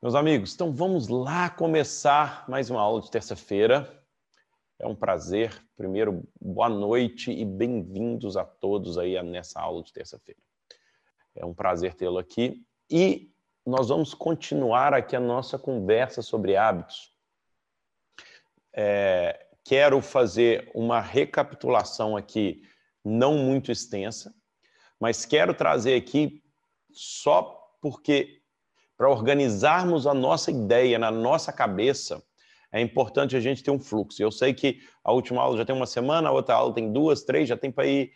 Meus amigos, então vamos lá começar mais uma aula de terça-feira. É um prazer. Primeiro, boa noite e bem-vindos a todos aí nessa aula de terça-feira. É um prazer tê-lo aqui e nós vamos continuar aqui a nossa conversa sobre hábitos. É, quero fazer uma recapitulação aqui, não muito extensa, mas quero trazer aqui só porque para organizarmos a nossa ideia na nossa cabeça, é importante a gente ter um fluxo. Eu sei que a última aula já tem uma semana, a outra aula tem duas, três, já tem para ir,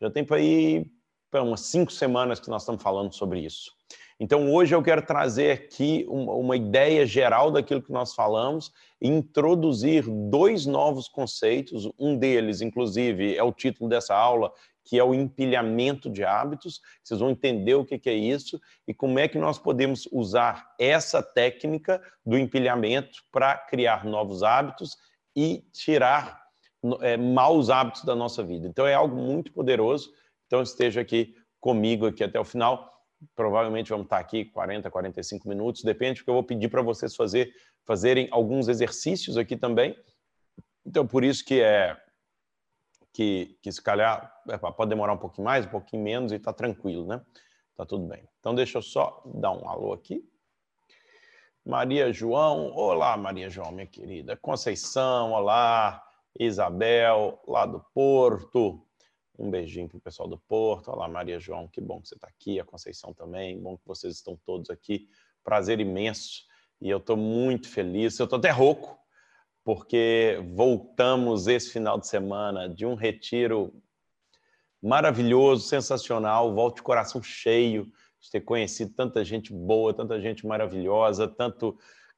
já tem para ir para umas cinco semanas que nós estamos falando sobre isso. Então hoje eu quero trazer aqui uma, ideia geral daquilo que nós falamos e introduzir dois novos conceitos. Um deles, inclusive, é o título dessa aula, que é o empilhamento de hábitos. Vocês vão entender o que é isso e como é que nós podemos usar essa técnica do empilhamento para criar novos hábitos e tirar é, maus hábitos da nossa vida. Então é algo muito poderoso. Então esteja aqui comigo aqui até o final. Provavelmente vamos estar aqui 40, 45 minutos, depende, porque eu vou pedir para vocês fazer, fazerem alguns exercícios aqui também. Então, por isso que é que, que se calhar é, pode demorar um pouquinho mais, um pouquinho menos e está tranquilo, né? Tá tudo bem. Então, deixa eu só dar um alô aqui. Maria João, olá Maria João, minha querida. Conceição, olá. Isabel, lá do Porto. Um beijinho para o pessoal do Porto. Olá, Maria João, que bom que você está aqui. A Conceição também, bom que vocês estão todos aqui. Prazer imenso. E eu estou muito feliz. Eu estou até rouco, porque voltamos esse final de semana de um retiro maravilhoso, sensacional, volto de coração cheio de ter conhecido tanta gente boa, tanta gente maravilhosa, tanto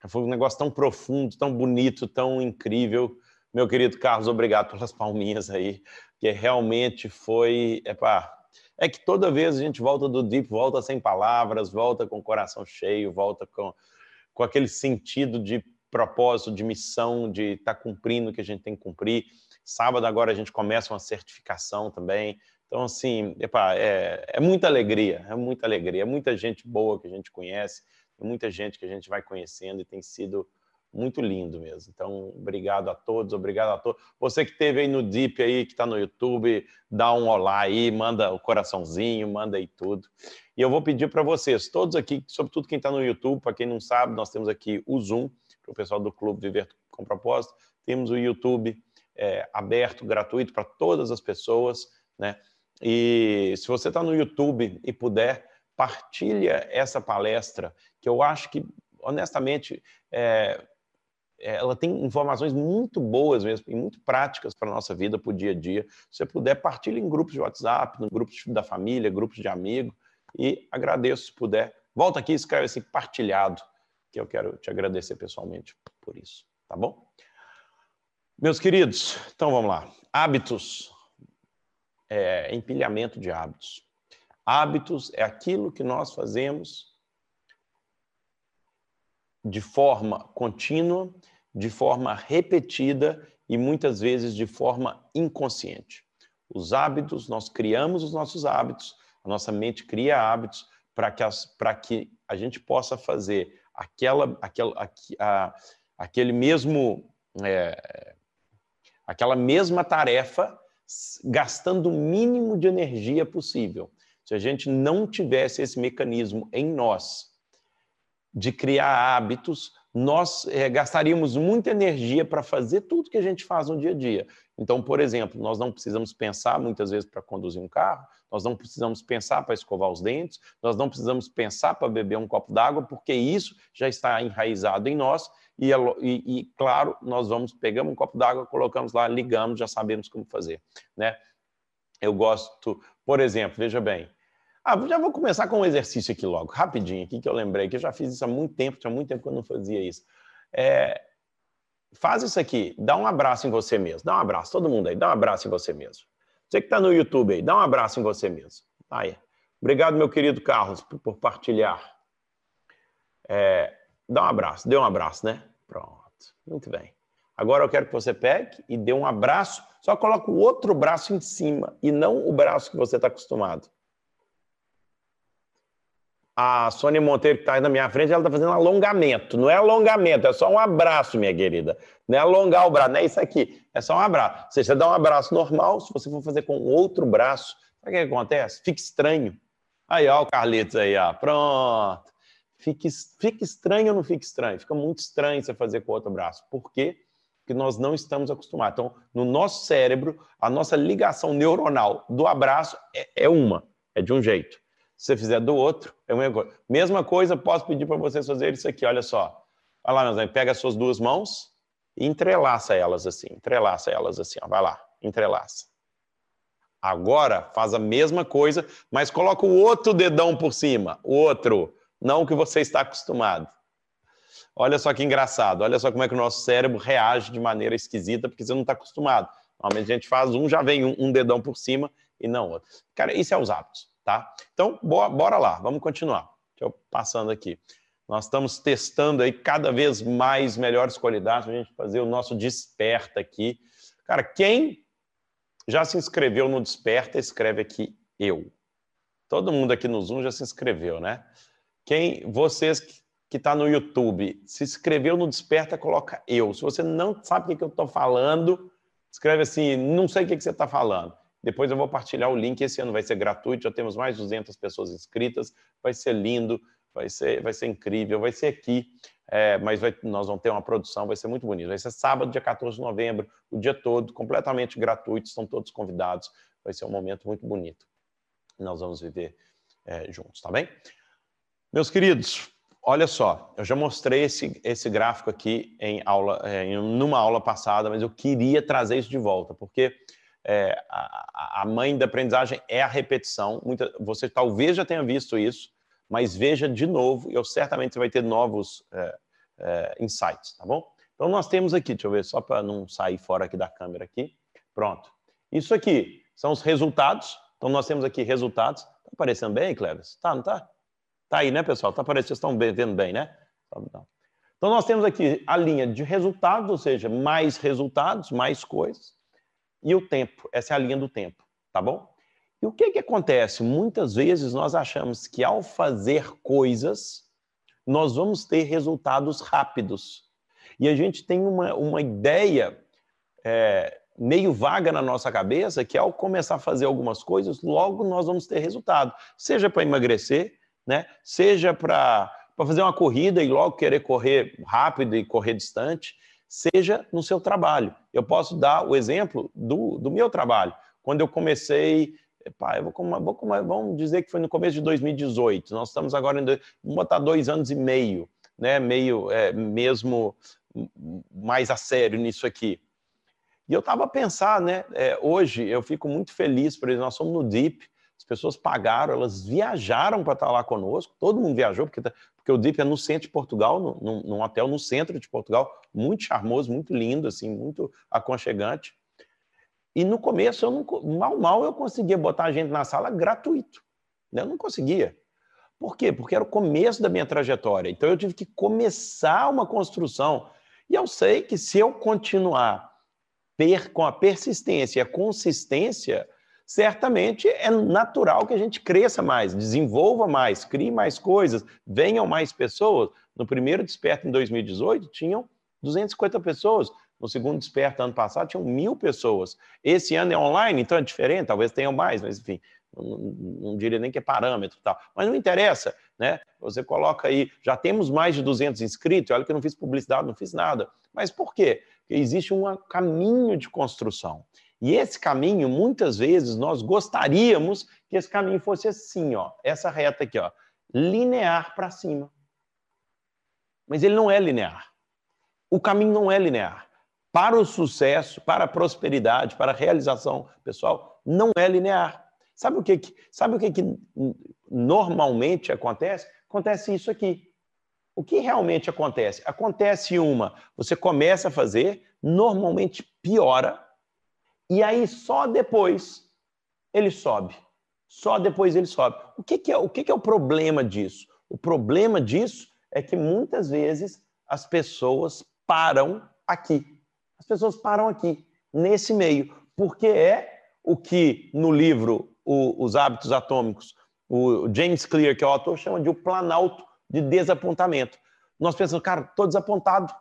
foi um negócio tão profundo, tão bonito, tão incrível. Meu querido Carlos, obrigado pelas palminhas aí, que realmente foi, é que toda vez a gente volta do deep, volta sem palavras, volta com o coração cheio, volta com, com aquele sentido de propósito, de missão, de estar tá cumprindo o que a gente tem que cumprir. Sábado agora a gente começa uma certificação também. Então, assim, epa, é, é muita alegria, é muita alegria. É muita gente boa que a gente conhece, muita gente que a gente vai conhecendo e tem sido muito lindo mesmo. Então, obrigado a todos, obrigado a todos. Você que esteve aí no Deep aí, que está no YouTube, dá um olá aí, manda o coraçãozinho, manda aí tudo. E eu vou pedir para vocês, todos aqui, sobretudo quem está no YouTube, para quem não sabe, nós temos aqui o Zoom, o pessoal do Clube Viver com Propósito. Temos o YouTube é, aberto, gratuito para todas as pessoas, né? E se você está no YouTube e puder, partilha essa palestra, que eu acho que, honestamente, é, é ela tem informações muito boas mesmo e muito práticas para a nossa vida, para o dia a dia. Se você puder, partilhe em grupos de WhatsApp, no grupos da família, grupos de amigos, e agradeço se puder. Volta aqui e escreve assim, partilhado que eu quero te agradecer pessoalmente por isso, tá bom? Meus queridos, então vamos lá. Hábitos, é, empilhamento de hábitos. Hábitos é aquilo que nós fazemos de forma contínua, de forma repetida e muitas vezes de forma inconsciente. Os hábitos, nós criamos os nossos hábitos, a nossa mente cria hábitos para que, que a gente possa fazer aquela, aquela, a, aquele mesmo, é, aquela mesma tarefa gastando o mínimo de energia possível. Se a gente não tivesse esse mecanismo em nós de criar hábitos, nós é, gastaríamos muita energia para fazer tudo que a gente faz no dia a dia. Então, por exemplo, nós não precisamos pensar muitas vezes para conduzir um carro, nós não precisamos pensar para escovar os dentes, nós não precisamos pensar para beber um copo d'água, porque isso já está enraizado em nós e, e, e claro, nós vamos, pegamos um copo d'água, colocamos lá, ligamos, já sabemos como fazer, né? Eu gosto, por exemplo, veja bem, ah, já vou começar com um exercício aqui logo, rapidinho, aqui que eu lembrei, que eu já fiz isso há muito tempo, tinha muito tempo que eu não fazia isso. É, faz isso aqui, dá um abraço em você mesmo, dá um abraço, todo mundo aí, dá um abraço em você mesmo. Você que está no YouTube aí, dá um abraço em você mesmo. Aí. Obrigado, meu querido Carlos, por, por partilhar. É, dá um abraço, dê um abraço, né? Pronto, muito bem. Agora eu quero que você pegue e dê um abraço, só coloca o outro braço em cima e não o braço que você está acostumado. A Sônia Monteiro, que está aí na minha frente, ela está fazendo alongamento. Não é alongamento, é só um abraço, minha querida. Não é alongar o braço, não é isso aqui. É só um abraço. Você dá um abraço normal, se você for fazer com outro braço, sabe o que acontece? Fica estranho. Aí, ó, o Carlitos aí, ó. Pronto. Fica, fica estranho ou não fica estranho? Fica muito estranho você fazer com outro braço. Por quê? Porque nós não estamos acostumados. Então, no nosso cérebro, a nossa ligação neuronal do abraço é, é uma, é de um jeito. Se você fizer do outro, é a mesma coisa. Mesma coisa, posso pedir para vocês fazerem isso aqui, olha só. Olha lá, meus amigos, pega as suas duas mãos e entrelaça elas assim, entrelaça elas assim, ó. vai lá, entrelaça. Agora, faz a mesma coisa, mas coloca o outro dedão por cima, o outro, não o que você está acostumado. Olha só que engraçado, olha só como é que o nosso cérebro reage de maneira esquisita, porque você não está acostumado. Normalmente a gente faz um, já vem um, um dedão por cima e não outro. Cara, isso é os hábitos tá? Então, bora lá, vamos continuar. Deixa eu passando aqui. Nós estamos testando aí cada vez mais melhores qualidades para a gente fazer o nosso desperta aqui. Cara, quem já se inscreveu no Desperta, escreve aqui eu. Todo mundo aqui no Zoom já se inscreveu, né? Quem, vocês que está no YouTube, se inscreveu no Desperta, coloca eu. Se você não sabe o que, que eu estou falando, escreve assim, não sei o que, que você está falando. Depois eu vou partilhar o link. Esse ano vai ser gratuito. Já temos mais de 200 pessoas inscritas. Vai ser lindo, vai ser, vai ser incrível. Vai ser aqui, é, mas vai, nós vamos ter uma produção. Vai ser muito bonito. Vai ser sábado, dia 14 de novembro, o dia todo, completamente gratuito. Estão todos convidados. Vai ser um momento muito bonito. Nós vamos viver é, juntos, tá bem? Meus queridos, olha só, eu já mostrei esse, esse gráfico aqui em aula, é, em numa aula passada, mas eu queria trazer isso de volta, porque é, a, a, mãe da aprendizagem é a repetição. Muita, você talvez já tenha visto isso, mas veja de novo, e eu certamente você vai ter novos é, é, insights, tá bom? Então nós temos aqui, deixa eu ver, só para não sair fora aqui da câmera aqui. Pronto. Isso aqui são os resultados. Então nós temos aqui resultados. Tá aparecendo bem, Cleves? Tá, não tá? Tá aí, né, pessoal? Tá aparecendo, vocês estão vendo bem, né? Então nós temos aqui a linha de resultados, ou seja, mais resultados, mais coisas e o tempo. Essa é a linha do tempo, tá bom? E o que, que acontece? Muitas vezes nós achamos que ao fazer coisas, nós vamos ter resultados rápidos. E a gente tem uma, uma ideia é, meio vaga na nossa cabeça que ao começar a fazer algumas coisas, logo nós vamos ter resultado. Seja para emagrecer, né? seja para fazer uma corrida e logo querer correr rápido e correr distante, seja no seu trabalho. Eu posso dar o exemplo do, do meu trabalho. Quando eu comecei, pá, eu vou, vou, vamos dizer que foi no começo de 2018, nós estamos agora em, vamos botar dois anos e meio, né, meio é, mesmo mais a sério nisso aqui. E eu estava a pensar, né, é, hoje eu fico muito feliz, por exemplo, nós somos no DIP, as pessoas pagaram, elas viajaram para estar lá conosco, todo mundo viajou, porque, tá, porque o DIP é no centro de Portugal, num, num hotel no centro de Portugal, muito charmoso, muito lindo, assim, muito aconchegante. E no começo, eu não, mal, mal eu conseguia botar a gente na sala gratuito. Né? Eu não conseguia. Por quê? Porque era o começo da minha trajetória. Então eu tive que começar uma construção. E eu sei que se eu continuar per, com a persistência e a consistência, certamente é natural que a gente cresça mais, desenvolva mais, crie mais coisas, venham mais pessoas. No primeiro Desperta em 2018, tinham 250 pessoas. No segundo Desperta, ano passado, tinham mil pessoas. Esse ano é online, então é diferente, talvez tenham mais, mas enfim, não, não diria nem que é parâmetro tal. Mas não interessa, né? Você coloca aí, já temos mais de 200 inscritos, olha que eu não fiz publicidade, não fiz nada. Mas por quê? Porque existe um caminho de construção. E esse caminho, muitas vezes, nós gostaríamos que esse caminho fosse assim, ó, essa reta aqui, ó, linear para cima. Mas ele não é linear. O caminho não é linear. Para o sucesso, para a prosperidade, para a realização pessoal, não é linear. Sabe o que, sabe o que, que normalmente acontece? Acontece isso aqui. O que realmente acontece? Acontece uma, você começa a fazer, normalmente piora, e aí só depois ele sobe. Só depois ele sobe. O que, que é, o que, que é o problema disso? O problema disso é que muitas vezes as pessoas param aqui. As pessoas param aqui, nesse meio, porque é o que no livro o, Os Hábitos Atômicos o James Clear, que é o autor, chama de o planalto de desapontamento. Nós pensamos, cara, estou desapontado,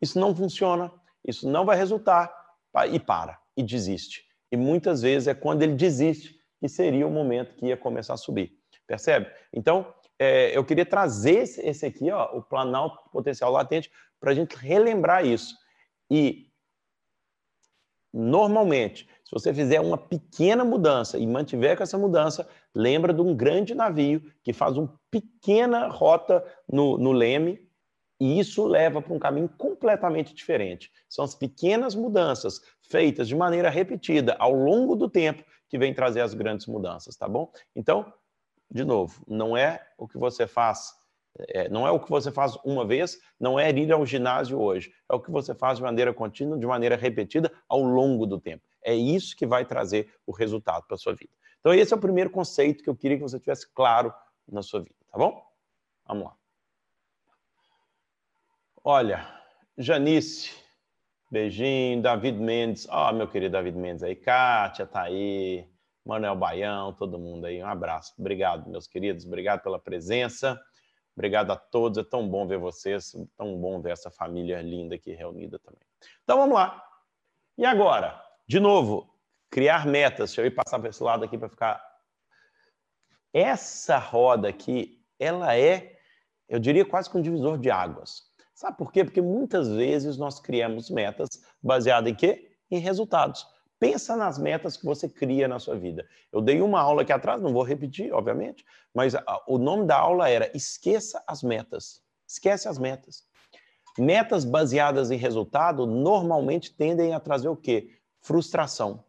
isso não funciona, isso não vai resultar, e para, e desiste. E muitas vezes é quando ele desiste que seria o momento que ia começar a subir. Percebe? Então, é, eu queria trazer esse, aqui, ó, o planalto potencial latente, para a gente relembrar isso. E, normalmente, se você fizer uma pequena mudança e mantiver com essa mudança, lembra de um grande navio que faz uma pequena rota no, no leme e isso leva para um caminho completamente diferente. São as pequenas mudanças feitas de maneira repetida ao longo do tempo que vem trazer as grandes mudanças, tá bom? Então, de novo, não é o que você faz, é, não é o que você faz uma vez, não é ir ao ginásio hoje, é o que você faz de maneira contínua, de maneira repetida ao longo do tempo. É isso que vai trazer o resultado para a sua vida. Então, esse é o primeiro conceito que eu queria que você tivesse claro na sua vida, tá bom? Vamos lá. Olha, Janice, beijinho, David Mendes, ó, oh, meu querido David Mendes aí, Kátia tá aí, Manuel Baião, todo mundo aí, um abraço. Obrigado, meus queridos, obrigado pela presença, obrigado a todos, é tão bom ver vocês, tão bom ver essa família linda aqui reunida também. Então vamos lá. E agora, de novo, criar metas. Deixa eu ir passar para esse lado aqui para ficar. Essa roda aqui, ela é, eu diria, quase que um divisor de águas. Sabe por quê? Porque muitas vezes nós criamos metas baseadas em quê? Em resultados. Pensa nas metas que você cria na sua vida. Eu dei uma aula aqui atrás, não vou repetir, obviamente, mas o nome da aula era Esqueça as metas. Esquece as metas. Metas baseadas em resultado normalmente tendem a trazer o quê? Frustração.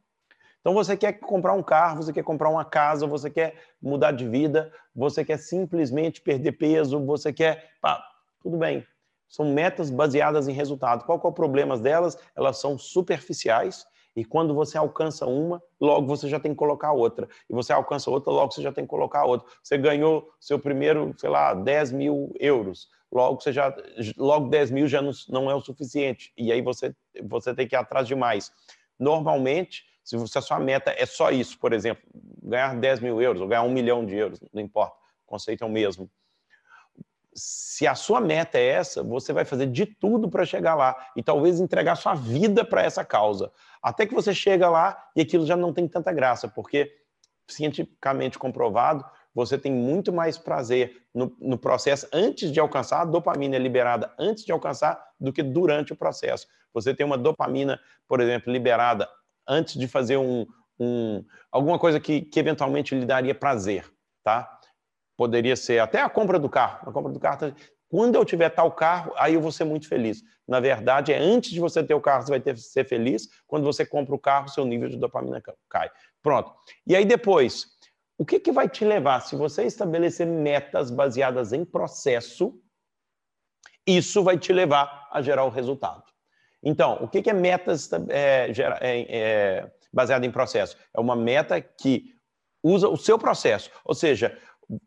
Então você quer comprar um carro, você quer comprar uma casa, você quer mudar de vida, você quer simplesmente perder peso, você quer. Pá, tudo bem. São metas baseadas em resultado. Qual é o problema delas? Elas são superficiais e quando você alcança uma, logo você já tem que colocar outra. E você alcança outra, logo você já tem que colocar outra. Você ganhou seu primeiro, sei lá, 10 mil euros. Logo, você já, logo 10 mil já não, não é o suficiente. E aí você, você tem que ir atrás de mais. Normalmente, se, você, a sua meta é só isso, por exemplo, ganhar 10 mil euros ou ganhar um milhão de euros, não importa, o conceito é o mesmo se a sua meta é essa, você vai fazer de tudo para chegar lá e talvez entregar sua vida para essa causa. Até que você chega lá e aquilo já não tem tanta graça, porque cientificamente comprovado, você tem muito mais prazer no, no, processo antes de alcançar, a dopamina é liberada antes de alcançar do que durante o processo. Você tem uma dopamina, por exemplo, liberada antes de fazer um, um alguma coisa que, que eventualmente lhe daria prazer, tá? Poderia ser até a compra do carro. A compra do carro, tá, quando eu tiver tal carro, aí eu vou ser muito feliz. Na verdade, é antes de você ter o carro, você vai ter, ser feliz. Quando você compra o carro, seu nível de dopamina cai. Pronto. E aí depois, o que, que vai te levar? Se você estabelecer metas baseadas em processo, isso vai te levar a gerar o resultado. Então, o que, é metas é, é, é, baseada em processo? É uma meta que usa o seu processo. Ou seja,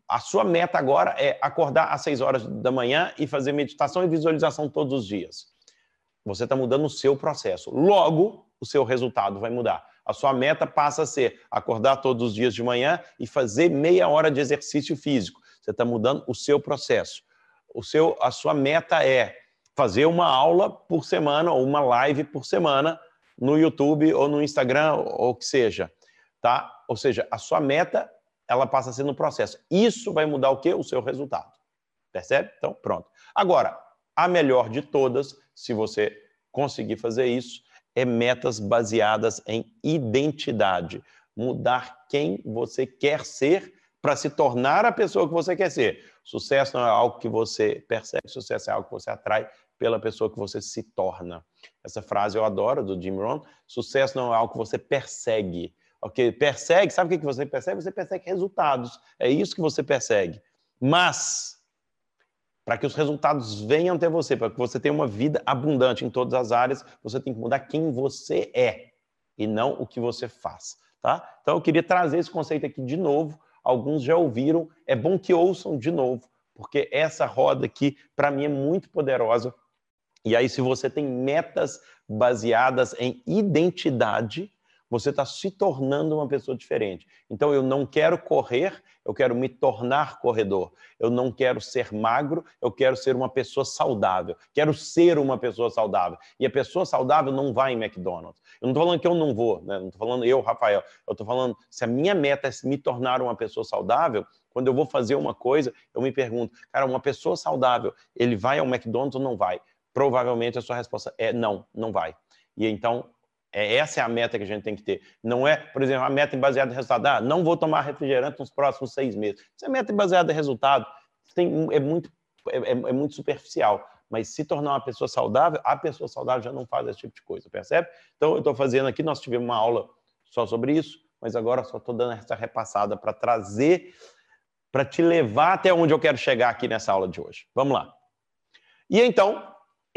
a sua meta agora é acordar às 6 horas da manhã e fazer meditação e visualização todos os dias. Você está mudando o seu processo. Logo, o seu resultado vai mudar. A sua meta passa a ser acordar todos os dias de manhã e fazer meia hora de exercício físico. Você está mudando o seu processo. O seu, a sua meta é fazer uma aula por semana ou uma live por semana no YouTube ou no Instagram ou o que seja, tá? Ou seja, a sua meta ela passa a ser no processo. Isso vai mudar o quê? O seu resultado. Percebe? Então, pronto. Agora, a melhor de todas, se você conseguir fazer isso, é metas baseadas em identidade. Mudar quem você quer ser para se tornar a pessoa que você quer ser. Sucesso não é algo que você percebe, sucesso é algo que você atrai pela pessoa que você se torna. Essa frase eu adoro, do Jim Rohn. Sucesso não é algo que você persegue, Ok? Persegue, sabe o que você persegue? Você persegue resultados. É isso que você persegue. Mas, para que os resultados venham até você, para que você tenha uma vida abundante em todas as áreas, você tem que mudar quem você é e não o que você faz. Tá? Então, eu queria trazer esse conceito aqui de novo. Alguns já ouviram, é bom que ouçam de novo, porque essa roda aqui, para mim, é muito poderosa. E aí, se você tem metas baseadas em identidade, você está se tornando uma pessoa diferente. Então, eu não quero correr, eu quero me tornar corredor. Eu não quero ser magro, eu quero ser uma pessoa saudável. Quero ser uma pessoa saudável. E a pessoa saudável não vai em McDonald's. Eu não estou falando que eu não vou, né? não estou falando eu, Rafael. Eu estou falando, se a minha meta é me tornar uma pessoa saudável, quando eu vou fazer uma coisa, eu me pergunto, cara, uma pessoa saudável, ele vai ao McDonald's ou não vai? Provavelmente a sua resposta é não, não vai. E então é, essa é a meta que a gente tem que ter. Não é, por exemplo, a meta baseada em resultado. Ah, não vou tomar refrigerante nos próximos seis meses. Isso é meta baseada em resultado. Tem, é, muito, é, é, é muito superficial. Mas se tornar uma pessoa saudável, a pessoa saudável já não faz esse tipo de coisa, percebe? Então, eu estou fazendo aqui, nós tivemos uma aula só sobre isso, mas agora só estou dando essa repassada para trazer, para te levar até onde eu quero chegar aqui nessa aula de hoje. Vamos lá. E então,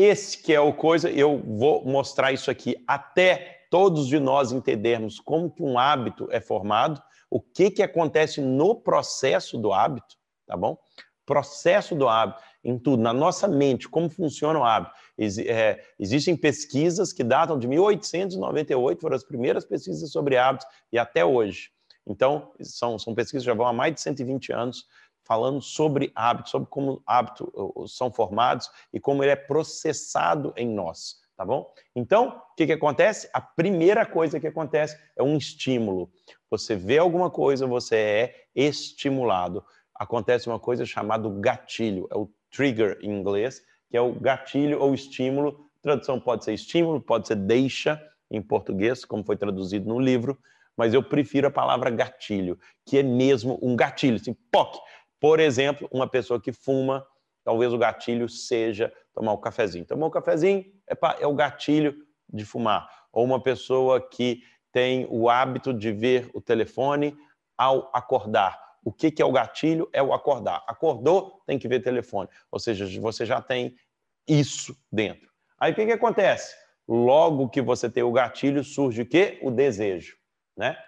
esse que é o coisa, eu vou mostrar isso aqui até todos de nós entendermos como que um hábito é formado, o que que acontece no processo do hábito, tá bom? Processo do hábito, em tudo, na nossa mente, como funciona o hábito. Ex é, existem pesquisas que datam de 1898, foram as primeiras pesquisas sobre hábitos, e até hoje. Então, são, são pesquisas que já vão há mais de 120 anos, falando sobre hábitos, sobre como hábitos são formados e como ele é processado em nós, tá bom? Então, o que, que acontece? A primeira coisa que acontece é um estímulo. Você vê alguma coisa, você é estimulado. Acontece uma coisa chamada gatilho, é o trigger em inglês, que é o gatilho ou estímulo. tradução pode ser estímulo, pode ser deixa em português, como foi traduzido no livro, mas eu prefiro a palavra gatilho, que é mesmo um gatilho, assim, poc, por exemplo, uma pessoa que fuma, talvez o gatilho seja tomar um cafezinho. Tomar um cafezinho é, o gatilho de fumar. Ou uma pessoa que tem o hábito de ver o telefone ao acordar. O que, que é o gatilho? É o acordar. Acordou, tem que ver telefone. Ou seja, você já tem isso dentro. Aí o que, que acontece? Logo que você tem o gatilho, surge o quê? O desejo. Né?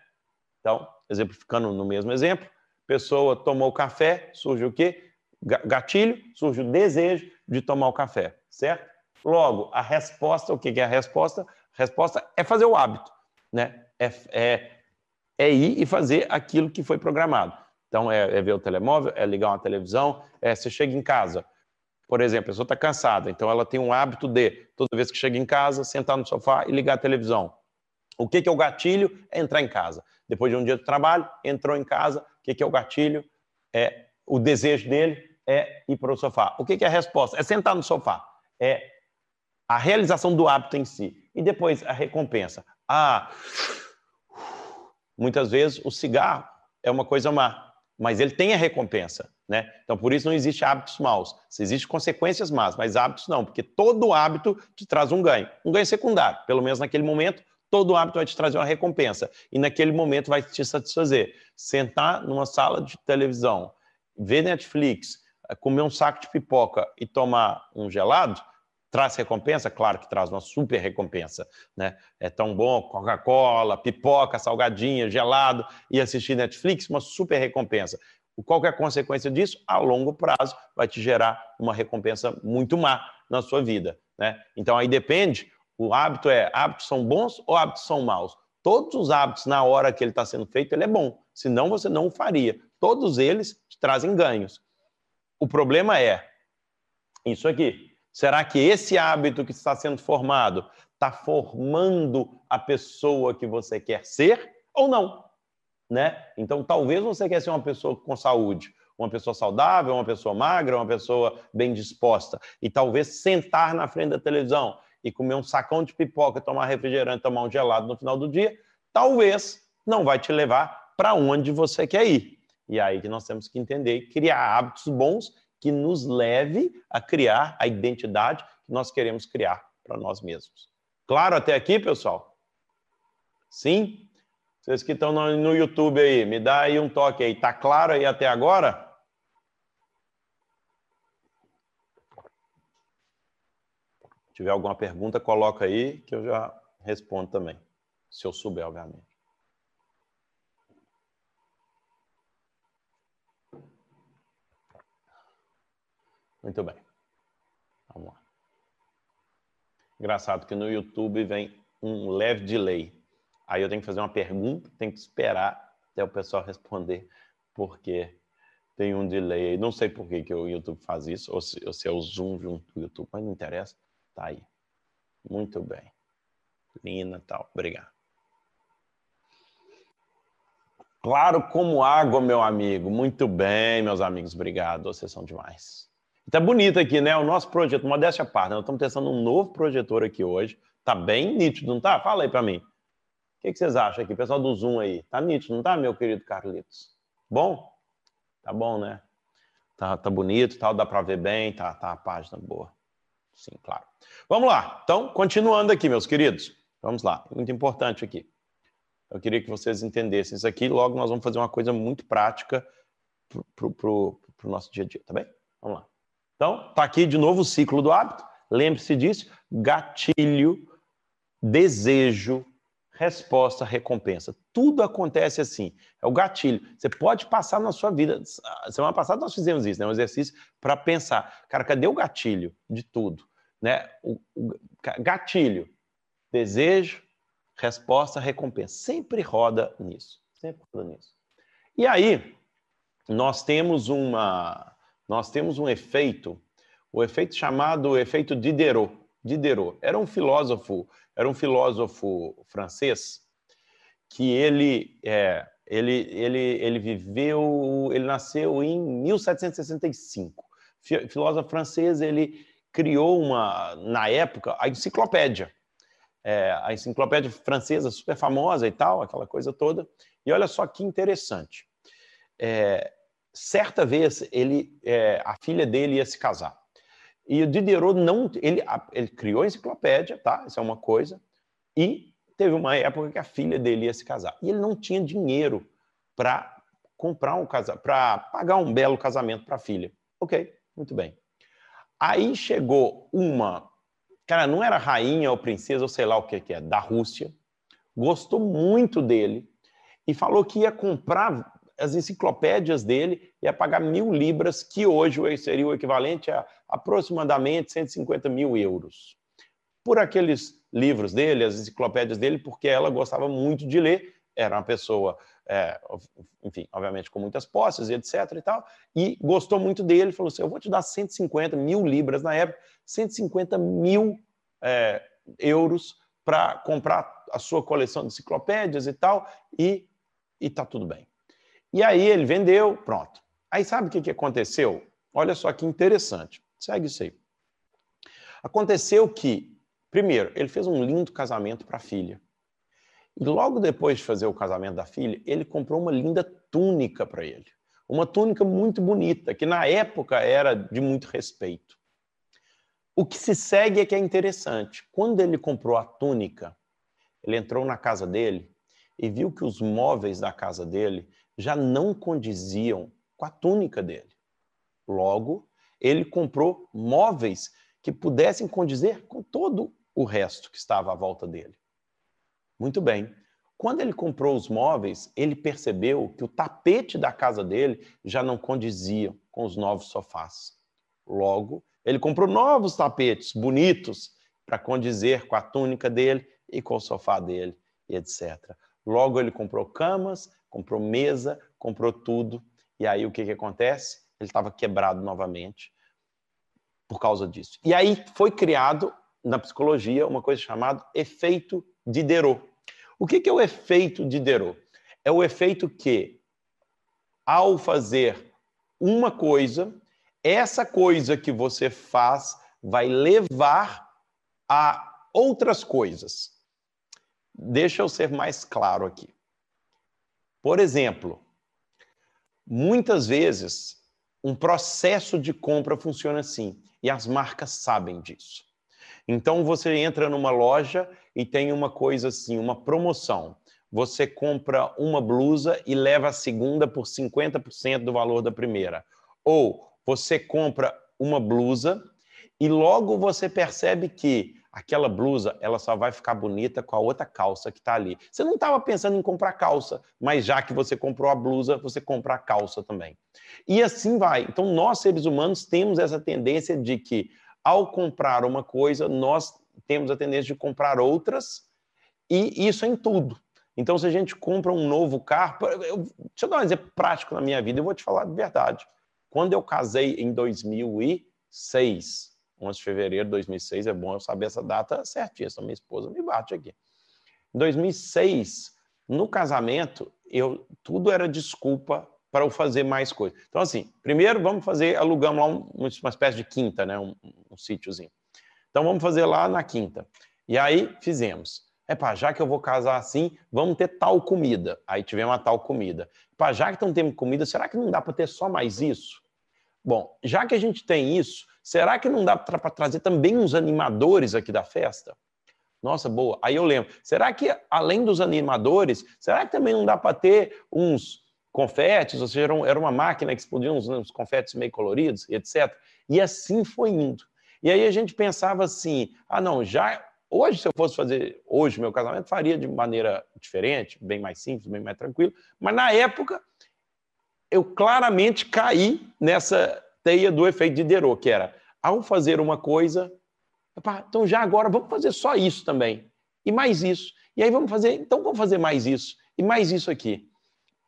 Então, exemplificando no mesmo exemplo, pessoa tomou café, surge o quê? Gatilho, surge o desejo de tomar o café, certo? Logo, a resposta, o que é a resposta? A resposta é fazer o hábito, né? É, é, é ir e fazer aquilo que foi programado. Então, é, é ver o telemóvel, é ligar uma televisão, é você chega em casa, por exemplo, a pessoa está cansada, então ela tem um hábito de, toda vez que chega em casa, sentar no sofá e ligar a televisão. O que, que é o gatilho? É entrar em casa. Depois de um dia de trabalho, entrou em casa, o que, que é o gatilho? É o desejo dele é ir para o sofá. O que, que é a resposta? É sentar no sofá. É a realização do hábito em si. E depois a recompensa. Ah, muitas vezes o cigarro é uma coisa má, mas ele tem a recompensa. Né? Então, por isso não existe hábitos maus. Existem consequências más, mas hábitos não, porque todo hábito te traz um ganho. Um ganho secundário, pelo menos naquele momento, todo hábito vai te trazer uma recompensa. E naquele momento vai te satisfazer. Sentar numa sala de televisão, ver Netflix, comer um saco de pipoca e tomar um gelado, traz recompensa? Claro que traz uma super recompensa. Né? É tão bom Coca-Cola, pipoca, salgadinha, gelado e assistir Netflix, uma super recompensa. Qual é a consequência disso? A longo prazo vai te gerar uma recompensa muito má na sua vida. Né? Então aí depende o hábito é, hábitos são bons ou hábitos são maus? Todos os hábitos, na hora que ele está sendo feito, ele é bom. Senão você não o faria. Todos eles trazem ganhos. O problema é isso aqui. Será que esse hábito que está sendo formado está formando a pessoa que você quer ser ou não? Né? Então, talvez você quer ser uma pessoa com saúde, uma pessoa saudável, uma pessoa magra, uma pessoa bem disposta. E talvez sentar na frente da televisão e comer um sacão de pipoca, tomar refrigerante, tomar um gelado no final do dia, talvez não vai te levar para onde você quer ir. E aí que nós temos que entender criar hábitos bons que nos leve a criar a identidade que nós queremos criar para nós mesmos. Claro até aqui, pessoal? Sim? Vocês que estão no YouTube aí, me dá aí um toque aí. Tá claro aí até agora? Tiver alguma pergunta, coloca aí que eu já respondo também, se eu souber, obviamente. Muito bem. Vamos lá. Engraçado que no YouTube vem um leve delay. Aí eu tenho que fazer uma pergunta, tenho que esperar até o pessoal responder, porque tem um delay. Não sei por que, que o YouTube faz isso, ou se, ou se é o Zoom junto do YouTube, mas não interessa. Tá aí. Muito bem. Lina tal. Obrigado. Claro como água, meu amigo. Muito bem, meus amigos. Obrigado. Vocês são demais. Tá bonito aqui, né? O nosso projeto, modéstia à parte. Nós estamos testando um novo projetor aqui hoje. Tá bem nítido, não tá? Fala aí para mim. O que, que, vocês acham aqui? Pessoal do Zoom aí. Tá nítido, não tá, meu querido Carlitos? Bom? Tá bom, né? Tá, tá bonito, tal, dá para ver bem, tá, tá a página boa. Sim, claro. Vamos lá. Então, continuando aqui, meus queridos. Vamos lá. Muito importante aqui. Eu queria que vocês entendessem isso aqui. Logo, nós vamos fazer uma coisa muito prática para o nosso dia a dia, tá bem? Vamos lá. Então, está aqui de novo o ciclo do hábito. Lembre-se disso: gatilho, desejo, resposta, recompensa. Tudo acontece assim. É o gatilho. Você pode passar na sua vida. Semana passada nós fizemos isso, né? um exercício para pensar. Cara, cadê o gatilho de tudo? Né? O, o gatilho, desejo, resposta, recompensa. Sempre roda nisso. Sempre roda nisso. E aí, nós temos uma, nós temos um efeito, o efeito chamado efeito Diderot. Diderot era um filósofo, era um filósofo francês que ele, é, ele, ele, ele viveu, ele nasceu em 1765. Filósofo francês, ele criou uma, na época, a enciclopédia é, a enciclopédia francesa super famosa e tal, aquela coisa toda. E olha só que interessante. É, certa vez ele, é, a filha dele ia se casar. E o Diderot não, ele, ele criou a enciclopédia, tá? Isso é uma coisa. E teve uma época que a filha dele ia se casar. E ele não tinha dinheiro para comprar um casamento, para pagar um belo casamento para a filha. Ok, muito bem. Aí chegou uma cara, não era rainha ou princesa ou sei lá o que, que é, da Rússia, gostou muito dele e falou que ia comprar as enciclopédias dele ia pagar mil libras, que hoje seria o equivalente a aproximadamente 150 mil euros. Por aqueles livros dele, as enciclopédias dele, porque ela gostava muito de ler, era uma pessoa, é, enfim, obviamente com muitas posses e etc e tal, e gostou muito dele, falou assim, eu vou te dar 150 mil libras na época, 150 mil é, euros para comprar a sua coleção de enciclopédias e tal, e está tudo bem. E aí ele vendeu, pronto. Aí sabe o que, que aconteceu? Olha só que interessante. Segue isso aí. Aconteceu que, primeiro, ele fez um lindo casamento para a filha. E logo depois de fazer o casamento da filha, ele comprou uma linda túnica para ele. Uma túnica muito bonita, que na época era de muito respeito. O que se segue é que é interessante. Quando ele comprou a túnica, ele entrou na casa dele e viu que os móveis da casa dele já não condiziam com a túnica dele. Logo, ele comprou móveis que pudessem condizer com todo o resto que estava à volta dele. Muito bem. Quando ele comprou os móveis, ele percebeu que o tapete da casa dele já não condizia com os novos sofás. Logo, ele comprou novos tapetes bonitos para condizer com a túnica dele e com o sofá dele, etc. Logo, ele comprou camas, comprou mesa, comprou tudo. E aí, o que, que acontece? Ele estava quebrado novamente por causa disso. E aí foi criado na psicologia uma coisa chamada efeito Diderot. O que, que é o efeito Diderot? É o efeito que, ao fazer uma coisa, essa coisa que você faz vai levar a outras coisas. Deixa eu ser mais claro aqui. Por exemplo, muitas vezes um processo de compra funciona assim, e as marcas sabem disso. Então você entra numa loja e tem uma coisa assim, uma promoção. Você compra uma blusa e leva a segunda por 50% do valor da primeira. Ou você compra uma blusa e logo você percebe que aquela blusa ela só vai ficar bonita com a outra calça que está ali. Você não estava pensando em comprar calça, mas já que você comprou a blusa, você compra a calça também. E assim vai. Então, nós, seres humanos, temos essa tendência de que, ao comprar uma coisa, nós temos a tendência de comprar outras, e isso em tudo. Então, se a gente compra um novo carro, eu, deixa eu dar um exemplo prático na minha vida, eu vou te falar de verdade. Quando eu casei em 2006, 11 de fevereiro de 2006, é bom eu saber essa data certinha, senão minha esposa me bate aqui. Em 2006, no casamento, eu tudo era desculpa para eu fazer mais coisas. Então, assim, primeiro vamos fazer, alugamos lá um, uma espécie de quinta, né? um, um sítiozinho. Então, vamos fazer lá na quinta. E aí, fizemos. É pá, já que eu vou casar assim, vamos ter tal comida. Aí tivemos a tal comida. Pá, já que estão tendo comida, será que não dá para ter só mais isso? Bom, já que a gente tem isso, será que não dá para trazer também uns animadores aqui da festa? Nossa, boa. Aí eu lembro, será que além dos animadores, será que também não dá para ter uns confetes, ou seja, era uma máquina que explodia uns, uns confetes meio coloridos, etc. E assim foi indo. E aí a gente pensava assim, ah não, já hoje se eu fosse fazer hoje meu casamento faria de maneira diferente, bem mais simples, bem mais tranquilo, mas na época eu claramente caí nessa teia do efeito de Diderot, que era ao fazer uma coisa, então já agora vamos fazer só isso também e mais isso. E aí vamos fazer, então vamos fazer mais isso e mais isso aqui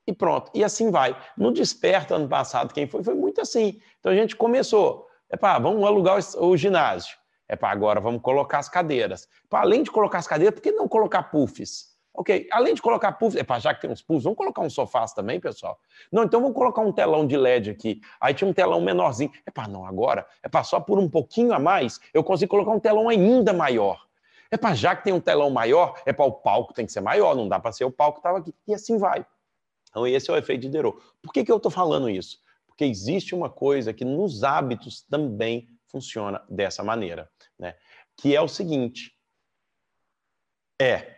e pronto. E assim vai. No Desperta, ano passado, quem foi? Foi muito assim. Então a gente começou. Epá, vamos alugar o, ginásio. Epá, agora vamos colocar as cadeiras. Além de colocar as cadeiras, por que não colocar puffs? Ok, além de colocar puffs, epá, já que tem uns puffs, vamos colocar uns sofás também, pessoal? Não, então vamos colocar um telão de LED aqui. Aí tinha um telão menorzinho. Epá, não, agora, epá, só por um pouquinho a mais, eu consigo colocar um telão ainda maior. Epá, já que tem um telão maior, epá, o palco tem que ser maior, não dá para ser o palco que estava aqui. E assim vai. Então, esse é o efeito de Diderot. Por que, que eu estou falando isso? Porque existe uma coisa que nos hábitos também funciona dessa maneira, né? que é o seguinte: é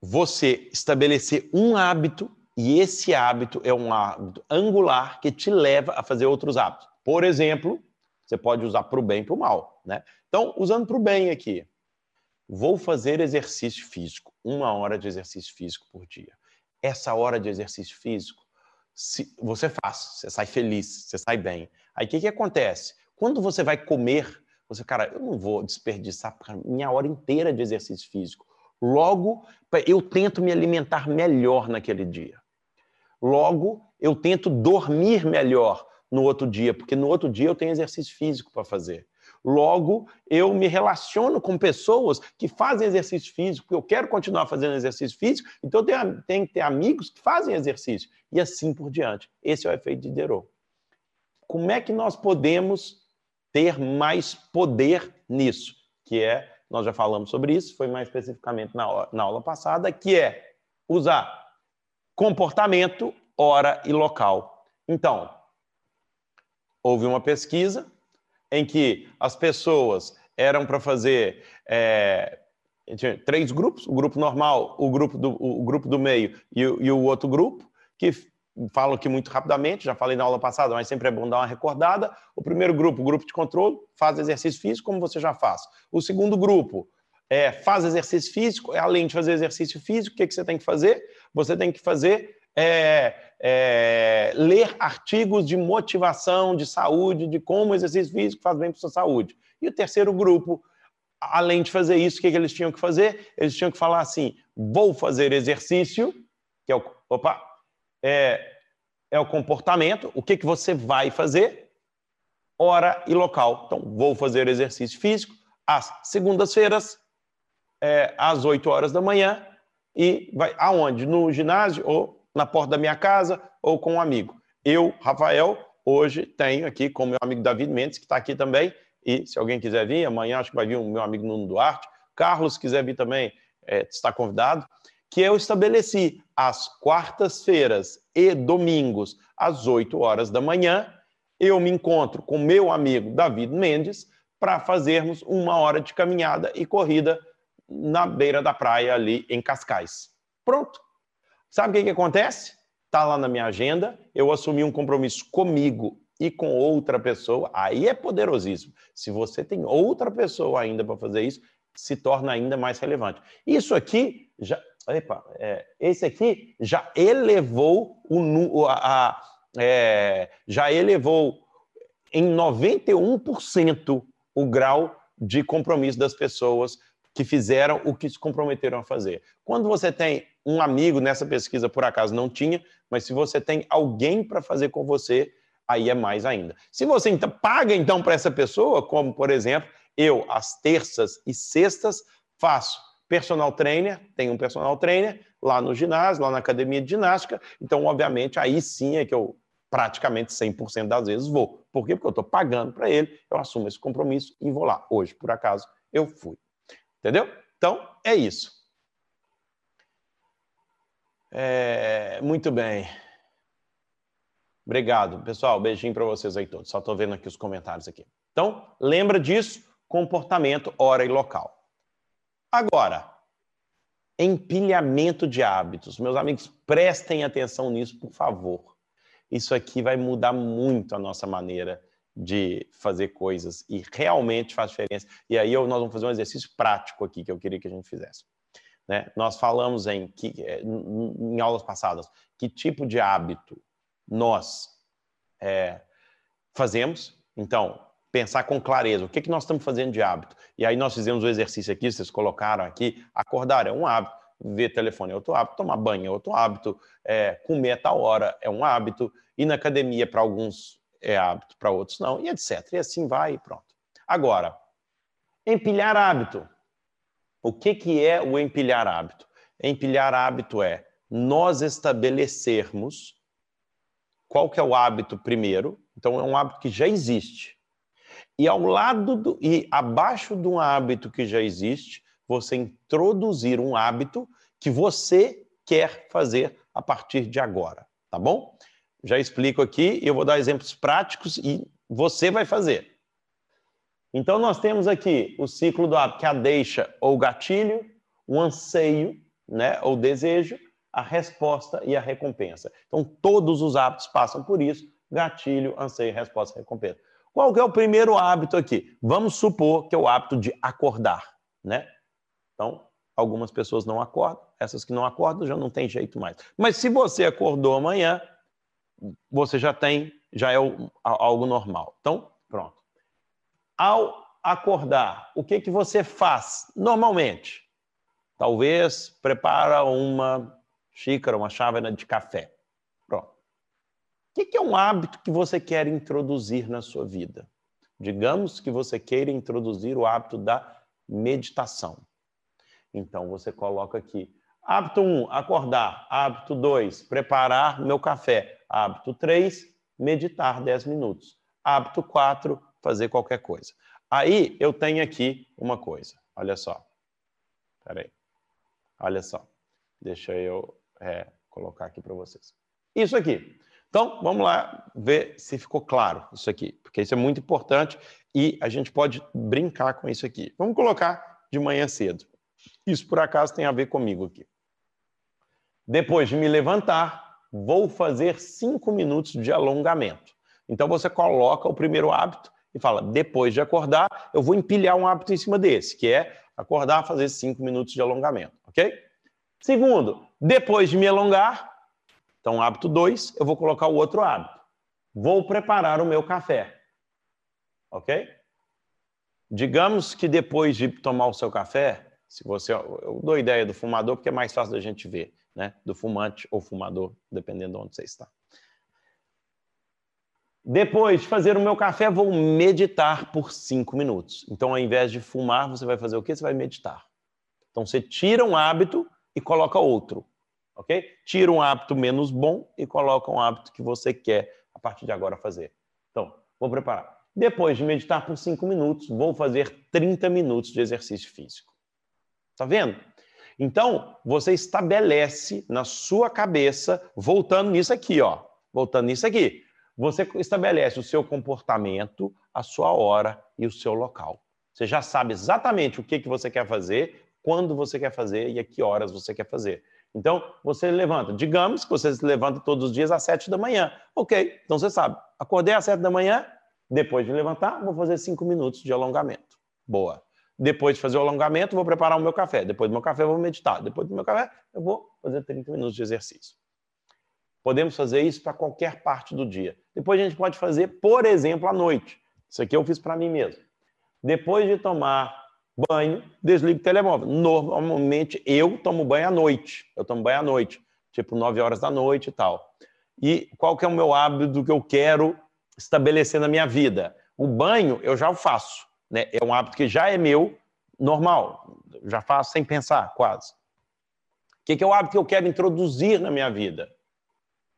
você estabelecer um hábito e esse hábito é um hábito angular que te leva a fazer outros hábitos. Por exemplo, você pode usar para o bem e para o mal. Né? Então, usando para o bem aqui, vou fazer exercício físico, uma hora de exercício físico por dia essa hora de exercício físico, se, você faz, você sai feliz, você sai bem. Aí o que, que acontece? Quando você vai comer, você, cara, eu não vou desperdiçar minha hora inteira de exercício físico. Logo, eu tento me alimentar melhor naquele dia. Logo, eu tento dormir melhor no outro dia, porque no outro dia eu tenho exercício físico para fazer. Logo, eu me relaciono com pessoas que fazem exercício físico, porque eu quero continuar fazendo exercício físico, então eu tenho, que ter amigos que fazem exercício, e assim por diante. Esse é o efeito de Diderot. Como é que nós podemos ter mais poder nisso? Que é, nós já falamos sobre isso, foi mais especificamente na, na aula passada, que é usar comportamento, hora e local. Então, houve uma pesquisa em que as pessoas eram para fazer é, três grupos, o grupo normal, o grupo do, o grupo do meio e, e o outro grupo, que falo aqui muito rapidamente, já falei na aula passada, mas sempre é bom dar uma recordada. O primeiro grupo, o grupo de controle, faz exercício físico, como você já faz. O segundo grupo é, faz exercício físico, além de fazer exercício físico, o que, que você tem que fazer? Você tem que fazer é, é, ler artigos de motivação, de saúde, de como o exercício físico faz bem para a sua saúde. E o terceiro grupo, além de fazer isso, o que, que eles tinham que fazer? Eles tinham que falar assim: vou fazer exercício, que é o, opa, é, é o comportamento, o que, que você vai fazer, hora e local. Então, vou fazer exercício físico às segundas-feiras, é, às 8 horas da manhã, e vai aonde? No ginásio ou na porta da minha casa ou com um amigo. Eu, Rafael, hoje tenho aqui com meu amigo David Mendes, que está aqui também, e se alguém quiser vir, amanhã acho que vai vir o meu amigo Nuno Duarte. Carlos, se quiser vir também, é, está convidado. Que eu estabeleci às quartas-feiras e domingos, às 8 horas da manhã, eu me encontro com meu amigo David Mendes para fazermos uma hora de caminhada e corrida na beira da praia ali em Cascais. Pronto. Sabe o que, que acontece? Está lá na minha agenda, eu assumi um compromisso comigo e com outra pessoa, aí é poderosíssimo. Se você tem outra pessoa ainda para fazer isso, se torna ainda mais relevante. Isso aqui já, epa, é, esse aqui já elevou o a, a é, já elevou em 91% o grau de compromisso das pessoas que fizeram o que se comprometeram a fazer. Quando você tem um amigo nessa pesquisa, por acaso não tinha, mas se você tem alguém para fazer com você, aí é mais ainda. Se você então, paga então para essa pessoa, como por exemplo, eu, às terças e sextas, faço personal trainer, tenho um personal trainer lá no ginásio, lá na academia de ginástica, então, obviamente, aí sim é que eu praticamente 100% das vezes vou. Por quê? Porque eu estou pagando para ele, eu assumo esse compromisso e vou lá. Hoje, por acaso, eu fui. Entendeu? Então, é isso. É, muito bem. Obrigado, pessoal. Beijinho para vocês aí todos. Só estou vendo aqui os comentários aqui. Então, lembra disso? Comportamento, hora e local. Agora, empilhamento de hábitos. Meus amigos, prestem atenção nisso, por favor. Isso aqui vai mudar muito a nossa maneira de fazer coisas e realmente faz diferença. E aí nós vamos fazer um exercício prático aqui que eu queria que a gente fizesse. Né? Nós falamos em, que, eh, em aulas passadas que tipo de hábito nós é, fazemos. Então, pensar com clareza o que, que nós estamos fazendo de hábito. E aí nós fizemos o exercício aqui, vocês colocaram aqui, acordar é um hábito, ver telefone é outro hábito, tomar banho é outro hábito, é, comer a tal hora é um hábito, ir na academia para alguns é hábito, para outros não, e etc. E assim vai e pronto. Agora, empilhar hábito. O que, que é o empilhar hábito? Empilhar hábito é nós estabelecermos qual que é o hábito primeiro. Então, é um hábito que já existe. E ao lado do, e abaixo de um hábito que já existe, você introduzir um hábito que você quer fazer a partir de agora, tá bom? Já explico aqui, eu vou dar exemplos práticos e você vai fazer. Então, nós temos aqui o ciclo do hábito, que é a deixa ou gatilho, o anseio, né, ou desejo, a resposta e a recompensa. Então, todos os hábitos passam por isso: gatilho, anseio, resposta recompensa. Qual que é o primeiro hábito aqui? Vamos supor que é o hábito de acordar, né? Então, algumas pessoas não acordam, essas que não acordam já não tem jeito mais. Mas se você acordou amanhã, você já tem, já é algo normal. Então, pronto. Ao acordar, o que que você faz normalmente? Talvez prepara uma xícara, uma chávena de café. O que é um hábito que você quer introduzir na sua vida? Digamos que você queira introduzir o hábito da meditação. Então você coloca aqui: hábito 1, um, acordar. Hábito 2, preparar meu café. Hábito 3, meditar 10 minutos. Hábito 4, fazer qualquer coisa. Aí eu tenho aqui uma coisa. Olha só. Espera aí. Olha só. Deixa eu é, colocar aqui para vocês. Isso aqui. Então, vamos lá ver se ficou claro isso aqui, porque isso é muito importante e a gente pode brincar com isso aqui. Vamos colocar de manhã cedo. Isso, por acaso, tem a ver comigo aqui. Depois de me levantar, vou fazer cinco minutos de alongamento. Então, você coloca o primeiro hábito e fala: depois de acordar, eu vou empilhar um hábito em cima desse, que é acordar, fazer cinco minutos de alongamento, ok? Segundo, depois de me alongar, então hábito 2, eu vou colocar o outro hábito. Vou preparar o meu café. Ok? Digamos que depois de tomar o seu café, se você. Eu dou ideia do fumador porque é mais fácil da gente ver, né? Do fumante ou fumador, dependendo de onde você está. Depois de fazer o meu café, vou meditar por cinco minutos. Então, ao invés de fumar, você vai fazer o quê? Você vai meditar. Então, você tira um hábito e coloca outro, ok? Tira um hábito menos bom e coloca um hábito que você quer a partir de agora fazer. Então, vou preparar. Depois de meditar por 5 minutos, vou fazer 30 minutos de exercício físico. Tá vendo? Então, você estabelece na sua cabeça, voltando nisso aqui, ó, voltando nisso aqui, você estabelece o seu comportamento, a sua hora e o seu local. Você já sabe exatamente o que, que você quer fazer quando você quer fazer e a que horas você quer fazer. Então, você levanta. Digamos que você se levanta todos os dias às sete da manhã. Ok, então você sabe. Acordei às sete da manhã, depois de levantar, vou fazer cinco minutos de alongamento. Boa. Depois de fazer o alongamento, vou preparar o meu café. Depois do meu café, vou meditar. Depois do meu café, eu vou fazer 30 minutos de exercício. Podemos fazer isso para qualquer parte do dia. Depois a gente pode fazer, por exemplo, à noite. Isso aqui eu fiz para mim mesmo. Depois de tomar banho, desligo o telemóvel. Normalmente eu tomo banho à noite. Eu tomo banho à noite, tipo 9 horas da noite e tal. E qual que é o meu hábito que eu quero estabelecer na minha vida? O banho eu já faço, né? É um hábito que já é meu, normal, já faço sem pensar, quase. O que, que é o hábito que eu quero introduzir na minha vida?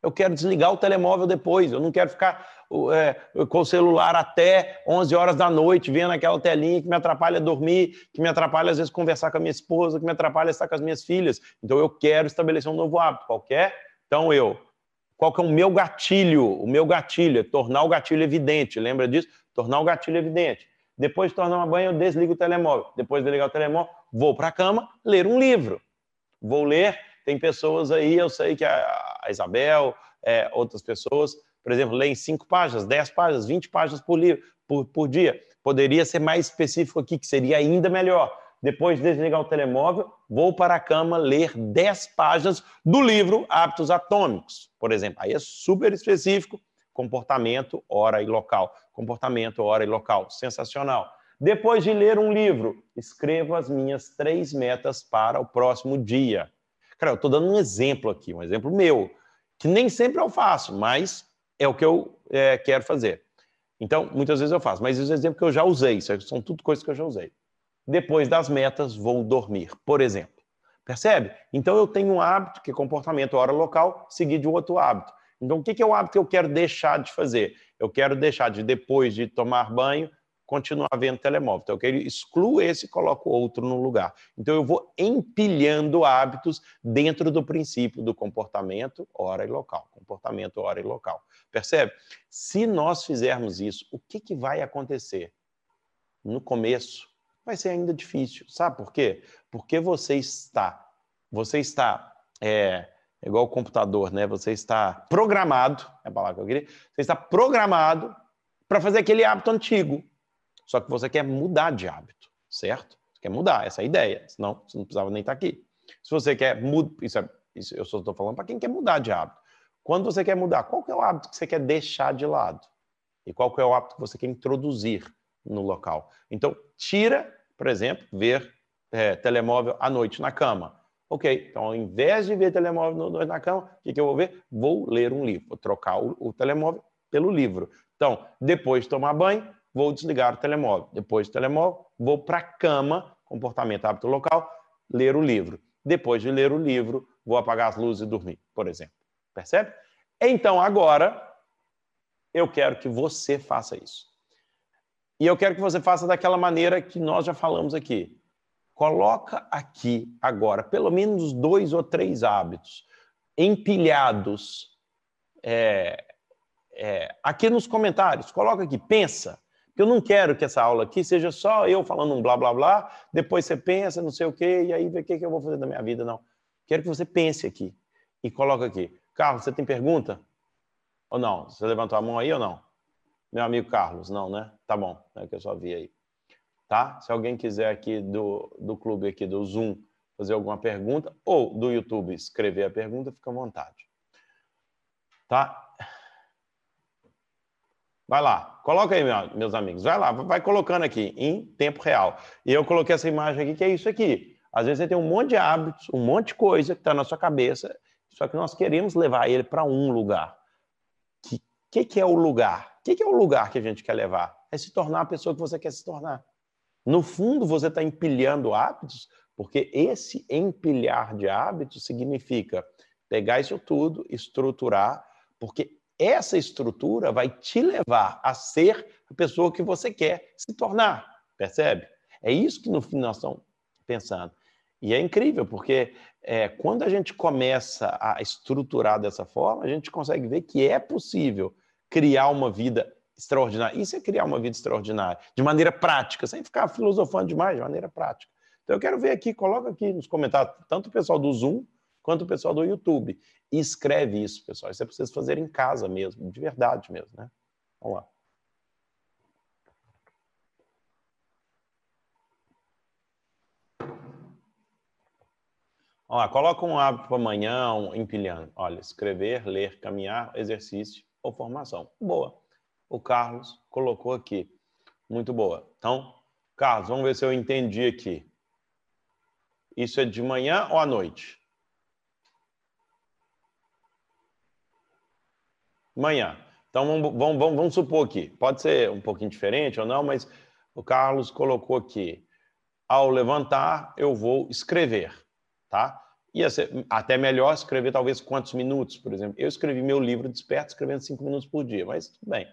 Eu quero desligar o telemóvel depois. Eu não quero ficar é, com o celular até 11 horas da noite, vendo aquela telinha que me atrapalha dormir, que me atrapalha às vezes conversar com a minha esposa, que me atrapalha estar com as minhas filhas. Então eu quero estabelecer um novo hábito qualquer. Então eu, qual que é o meu gatilho? O meu gatilho é tornar o gatilho evidente. Lembra disso? Tornar o gatilho evidente. Depois de tomar banho, eu desligo o telemóvel. Depois de desligar o telemóvel, vou para a cama ler um livro. Vou ler. Tem pessoas aí, eu sei que a a Isabel, é, outras pessoas, por exemplo, leem cinco páginas, dez páginas, vinte páginas por, livro, por, por dia. Poderia ser mais específico aqui, que seria ainda melhor. Depois de desligar o telemóvel, vou para a cama ler dez páginas do livro Hábitos Atômicos, por exemplo. Aí é super específico, comportamento, hora e local. Comportamento, hora e local. Sensacional. Depois de ler um livro, escrevo as minhas três metas para o próximo dia. Cara, eu estou dando um exemplo aqui, um exemplo meu, que nem sempre eu faço, mas é o que eu é, quero fazer. Então, muitas vezes eu faço, mas esse exemplo que eu já usei, isso são tudo coisas que eu já usei. Depois das metas, vou dormir, por exemplo. Percebe? Então, eu tenho um hábito, que é comportamento hora local, seguir de outro hábito. Então, o que é o hábito que eu quero deixar de fazer? Eu quero deixar de, depois de tomar banho, continuar vendo telemóvel. Então, eu excluo esse e coloco outro no lugar. Então, eu vou empilhando hábitos dentro do princípio do comportamento, hora e local. Comportamento, hora e local. Percebe? Se nós fizermos isso, o que, que vai acontecer? No começo, vai ser ainda difícil. Sabe por quê? Porque você está, você está, é, igual o computador, né? Você está programado, é a palavra que eu queria, você está programado para fazer aquele hábito antigo. Só que você quer mudar de hábito, certo? Você quer mudar, essa é a ideia. Senão, você não precisava nem estar aqui. Se você quer mudar, isso, é, isso eu só estou falando para quem quer mudar de hábito. Quando você quer mudar, qual que é o hábito que você quer deixar de lado? E qual que é o hábito que você quer introduzir no local? Então, tira, por exemplo, ver é, telemóvel à noite na cama. Ok, então ao invés de ver telemóvel noite na cama, o que, que eu vou ver? Vou ler um livro, vou trocar o, o telemóvel pelo livro. Então, depois de tomar banho, vou desligar o telemóvel. Depois do telemóvel, vou para a cama, comportamento hábito local, ler o livro. Depois de ler o livro, vou apagar as luzes e dormir, por exemplo. Percebe? Então, agora, eu quero que você faça isso. E eu quero que você faça daquela maneira que nós já falamos aqui. Coloca aqui agora pelo menos dois ou três hábitos empilhados é, é, aqui nos comentários. Coloca aqui, pensa. Eu não quero que essa aula aqui seja só eu falando um blá blá blá, depois você pensa, não sei o quê, e aí vê o que, eu vou fazer da minha vida, não. Quero que você pense aqui e coloque aqui. Carlos, você tem pergunta? Ou não? Você levantou a mão aí ou não? Meu amigo Carlos, não, né? Tá bom, é que eu só vi aí. Tá? Se alguém quiser aqui do, do clube aqui do Zoom fazer alguma pergunta, ou do YouTube escrever a pergunta, fica à vontade. Tá? Vai lá, coloca aí, meus amigos. Vai lá, vai colocando aqui em tempo real. E eu coloquei essa imagem aqui, que é isso aqui. Às vezes você tem um monte de hábitos, um monte de coisa que está na sua cabeça, só que nós queremos levar ele para um lugar. O que, que, que, é o lugar? O que, que é o lugar que a gente quer levar? É se tornar a pessoa que você quer se tornar. No fundo, você está empilhando hábitos, porque esse empilhar de hábitos significa pegar isso tudo, estruturar, porque essa estrutura vai te levar a ser a pessoa que você quer se tornar, percebe? É isso que no fim nós estamos pensando. E é incrível, porque é, quando a gente começa a estruturar dessa forma, a gente consegue ver que é possível criar uma vida extraordinária. Isso é criar uma vida extraordinária, de maneira prática, sem ficar filosofando demais, de maneira prática. Então eu quero ver aqui, coloca aqui nos comentários, tanto o pessoal do Zoom quanto o pessoal do YouTube. E escreve isso, pessoal. Isso é preciso fazer em casa mesmo, de verdade mesmo, né? Vamos lá. Olha, coloca um hábito para amanhã, um empilhando. Olha, escrever, ler, caminhar, exercício ou formação. Boa. O Carlos colocou aqui. Muito boa. Então, Carlos, vamos ver se eu entendi aqui. Isso é de manhã ou à noite? Manhã. Então vamos, vamos, vamos, vamos supor aqui. Pode ser um pouquinho diferente ou não, mas o Carlos colocou aqui. Ao levantar, eu vou escrever, tá? Ia ser até melhor escrever talvez quantos minutos, por exemplo. Eu escrevi meu livro Desperto escrevendo cinco minutos por dia, mas tudo bem.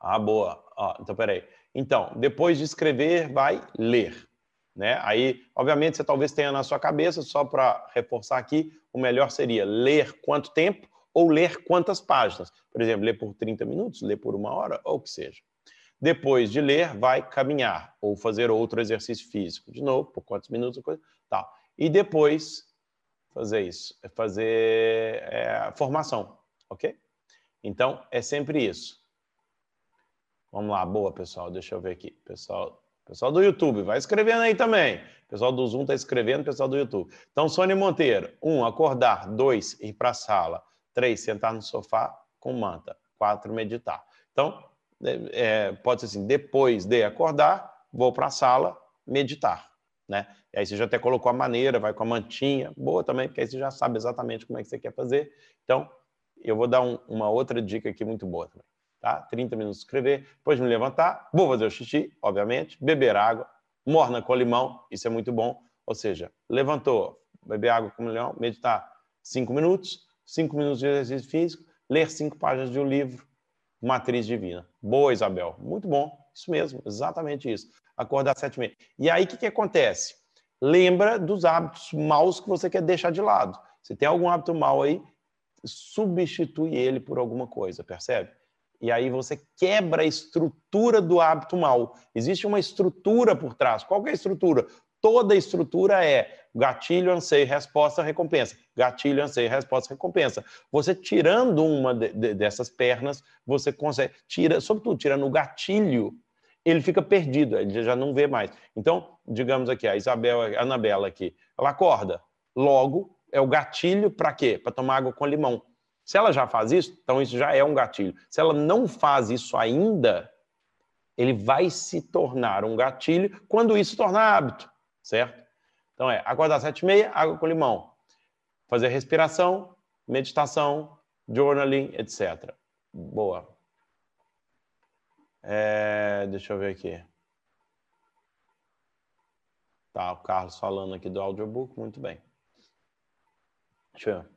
Ah, boa. Ah, então, peraí. Então, depois de escrever, vai ler. Né? Aí, obviamente, você talvez tenha na sua cabeça, só para reforçar aqui, o melhor seria ler quanto tempo ou ler quantas páginas. Por exemplo, ler por 30 minutos, ler por uma hora, ou o que seja. Depois de ler, vai caminhar ou fazer outro exercício físico. De novo, por quantos minutos, coisa. E depois fazer isso, é fazer é, formação, ok? Então, é sempre isso. Vamos lá, boa, pessoal. Deixa eu ver aqui. Pessoal, pessoal do YouTube, vai escrevendo aí também. Pessoal do Zoom está escrevendo, pessoal do YouTube. Então, Sônia Monteiro, um, acordar. Dois, ir para a sala. Três, sentar no sofá com manta. Quatro, meditar. Então, é, pode ser assim, depois de acordar, vou para a sala meditar, né? E aí você já até colocou a maneira, vai com a mantinha, boa também, porque aí você já sabe exatamente como é que você quer fazer. Então, eu vou dar um, uma outra dica aqui muito boa também, tá? 30 minutos escrever, depois me levantar, vou fazer o xixi, obviamente, beber água, morna com limão, isso é muito bom. Ou seja, levantou, beber água com limão, meditar 5 minutos, 5 minutos de exercício físico, ler cinco páginas de um livro, Matriz Divina. Boa, Isabel. Muito bom. Isso mesmo, exatamente isso. Acordar às sete e meia. E aí, o que, que acontece? Lembra dos hábitos maus que você quer deixar de lado. Se tem algum hábito mau aí, substitui ele por alguma coisa, percebe? E aí você quebra a estrutura do hábito mal. Existe uma estrutura por trás. Qual é a estrutura? Toda estrutura é gatilho, anseio, resposta, recompensa. Gatilho, anseio, resposta, recompensa. Você tirando uma de, de, dessas pernas, você consegue. Tira, sobretudo, tirando o gatilho, ele fica perdido, ele já não vê mais. Então, digamos aqui, a Isabel, a Anabela aqui, ela acorda. Logo, é o gatilho para quê? Para tomar água com limão. Se ela já faz isso, então isso já é um gatilho. Se ela não faz isso ainda, ele vai se tornar um gatilho quando isso se tornar hábito, certo? Então é acordar às sete e meia, água com limão. Fazer respiração, meditação, journaling, etc. Boa. É, deixa eu ver aqui. Tá, o Carlos falando aqui do audiobook, muito bem. Deixa eu ver.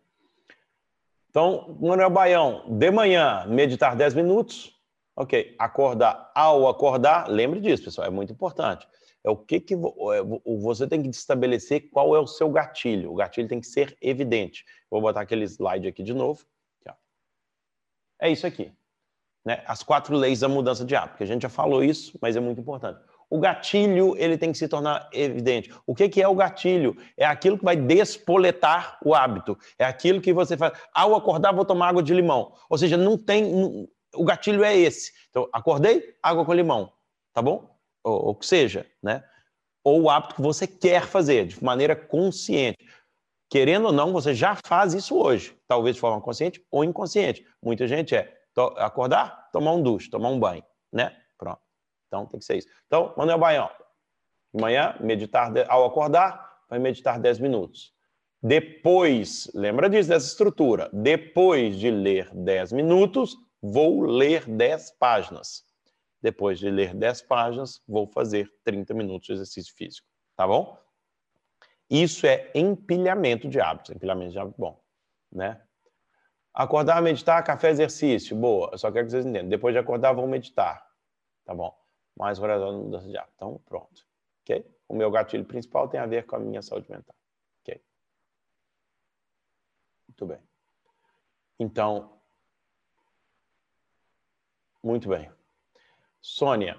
Então, Manuel Baião, de manhã, meditar 10 minutos. Ok, acordar ao acordar, lembre disso, pessoal, é muito importante. É o que, que é, você tem que estabelecer qual é o seu gatilho. O gatilho tem que ser evidente. Vou botar aquele slide aqui de novo. É isso aqui. Né? As quatro leis da mudança de hábito, que a gente já falou isso, mas é muito importante. O gatilho ele tem que se tornar evidente. O que, que é o gatilho? É aquilo que vai despoletar o hábito. É aquilo que você faz. Ao acordar, vou tomar água de limão. Ou seja, não tem. O gatilho é esse. Então, acordei, água com limão. Tá bom? ou, que seja, né? Ou o hábito que você quer fazer de maneira consciente. Querendo ou não, você já faz isso hoje, talvez de forma consciente ou inconsciente. Muita gente é acordar, tomar um duche, tomar um banho, né? Pronto. Então tem que ser isso. Então, Manuel Baião, de manhã, meditar ao acordar, vai meditar 10 minutos. Depois, lembra disso, dessa estrutura. Depois de ler 10 minutos, vou ler 10 páginas. Depois de ler 10 páginas, vou fazer 30 minutos de exercício físico. Tá bom? Isso é empilhamento de hábitos. Empilhamento de hábitos bom. Né? Acordar, meditar, café, exercício. Boa. Eu só quero que vocês entendam. Depois de acordar, vou meditar. Tá bom. Mais de mudança de hábito. Então, pronto. Ok? O meu gatilho principal tem a ver com a minha saúde mental. Ok? Muito bem. Então, muito bem. Sônia,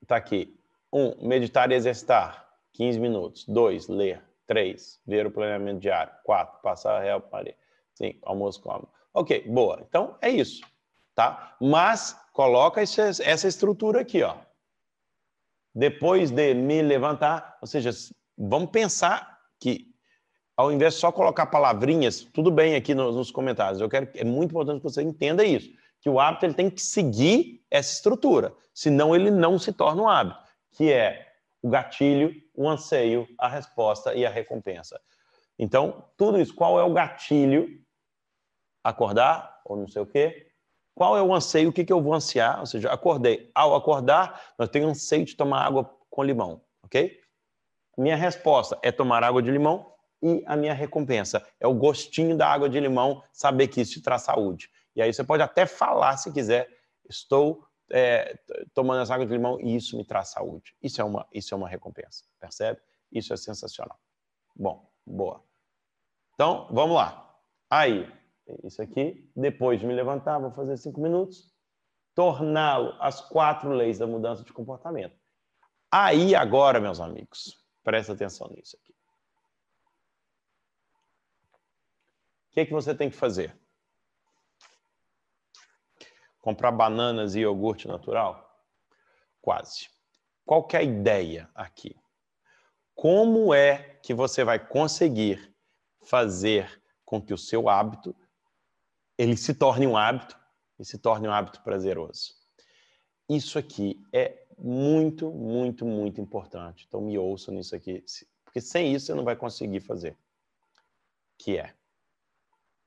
está aqui. Um, meditar e exercitar, 15 minutos. Dois, ler. Três, ver o planeamento diário. Quatro, passar a real para Cinco, almoço com. Ok, boa. Então, é isso, tá? Mas, coloca essa estrutura aqui, ó. Depois de me levantar, ou seja, vamos pensar que ao invés de só colocar palavrinhas, tudo bem aqui nos, nos comentários. Eu quero, é muito importante que você entenda isso que o hábito ele tem que seguir essa estrutura, senão ele não se torna um hábito. que é o gatilho, o anseio, a resposta e a recompensa. Então, tudo isso, qual é o gatilho? Acordar ou não sei o quê? Qual é o anseio? O que, que eu vou ansiar? Ou seja, acordei. Ao acordar, eu tenho anseio de tomar água com limão, ok? Minha resposta é tomar água de limão e a minha recompensa é o gostinho da água de limão, saber que isso te traz saúde. E aí você pode até falar, se quiser, estou é, tomando essa água de limão e isso me traz saúde. Isso é uma, isso é uma recompensa, percebe? Isso é sensacional. Bom, boa. Então, vamos lá. Aí, isso aqui, depois de me levantar, vou fazer cinco minutos, torná-lo as quatro leis da mudança de comportamento. Aí, agora, meus amigos, presta atenção nisso aqui. O que, é que você tem que fazer? Comprar bananas e iogurte natural? Quase. Qual que é a ideia aqui? Como é que você vai conseguir fazer com que o seu hábito ele se torne um hábito e se torne um hábito prazeroso? Isso aqui é muito, muito, muito importante. Então me ouça nisso aqui, porque sem isso você não vai conseguir fazer. Que é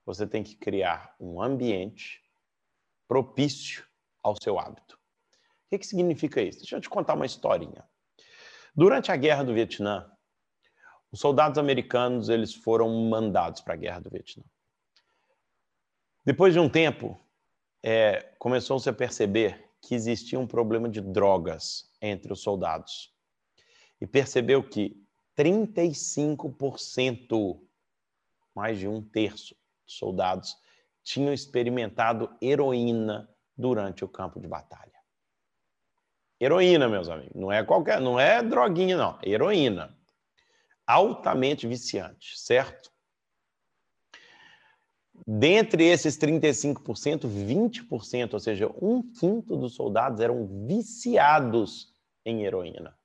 você tem que criar um ambiente propício ao seu hábito. O que, que significa isso? Deixa eu te contar uma historinha. Durante a Guerra do Vietnã, os soldados americanos eles foram mandados para a Guerra do Vietnã. Depois de um tempo, é, começou-se a perceber que existia um problema de drogas entre os soldados. E percebeu que 35%, mais de um terço, dos soldados tinham experimentado heroína durante o campo de batalha. Heroína, meus amigos, não é qualquer, não é droguinha não, heroína. Altamente viciante, certo? Dentre esses 35%, 20%, ou seja, um quinto dos soldados eram viciados em heroína.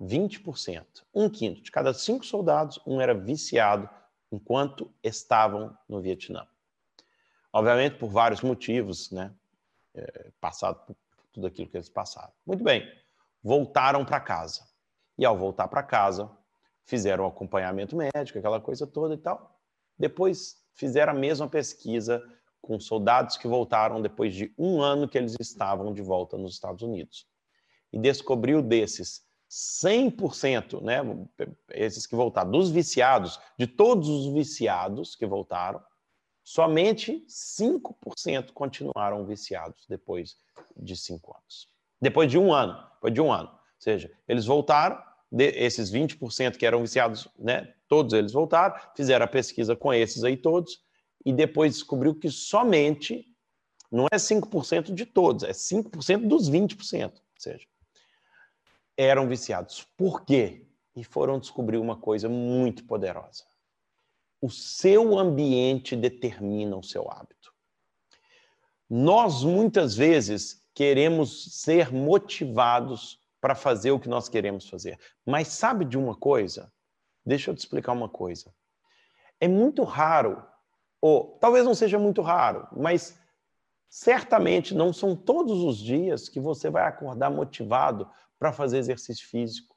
20%. Um quinto. De cada cinco soldados, um era viciado enquanto estavam no Vietnã. Obviamente, por vários motivos, né? É, passado por tudo aquilo que eles passaram. Muito bem, voltaram para casa. E ao voltar para casa, fizeram acompanhamento médico, aquela coisa toda e tal. Depois fizeram a mesma pesquisa com soldados que voltaram depois de um ano que eles estavam de volta nos Estados Unidos. E descobriu desses 100%, né, esses que voltaram, dos viciados, de todos os viciados que voltaram, somente 5% continuaram viciados depois de cinco anos. Depois de um ano, depois de um ano. Ou seja, eles voltaram, de, esses 20% que eram viciados, né, todos eles voltaram, fizeram a pesquisa com esses aí todos, e depois descobriu que somente, não é 5% de todos, é 5% dos 20%. Ou seja, eram viciados. Por quê? E foram descobrir uma coisa muito poderosa. O seu ambiente determina o seu hábito. Nós muitas vezes queremos ser motivados para fazer o que nós queremos fazer. Mas sabe de uma coisa? Deixa eu te explicar uma coisa. É muito raro, ou talvez não seja muito raro, mas certamente não são todos os dias que você vai acordar motivado para fazer exercício físico.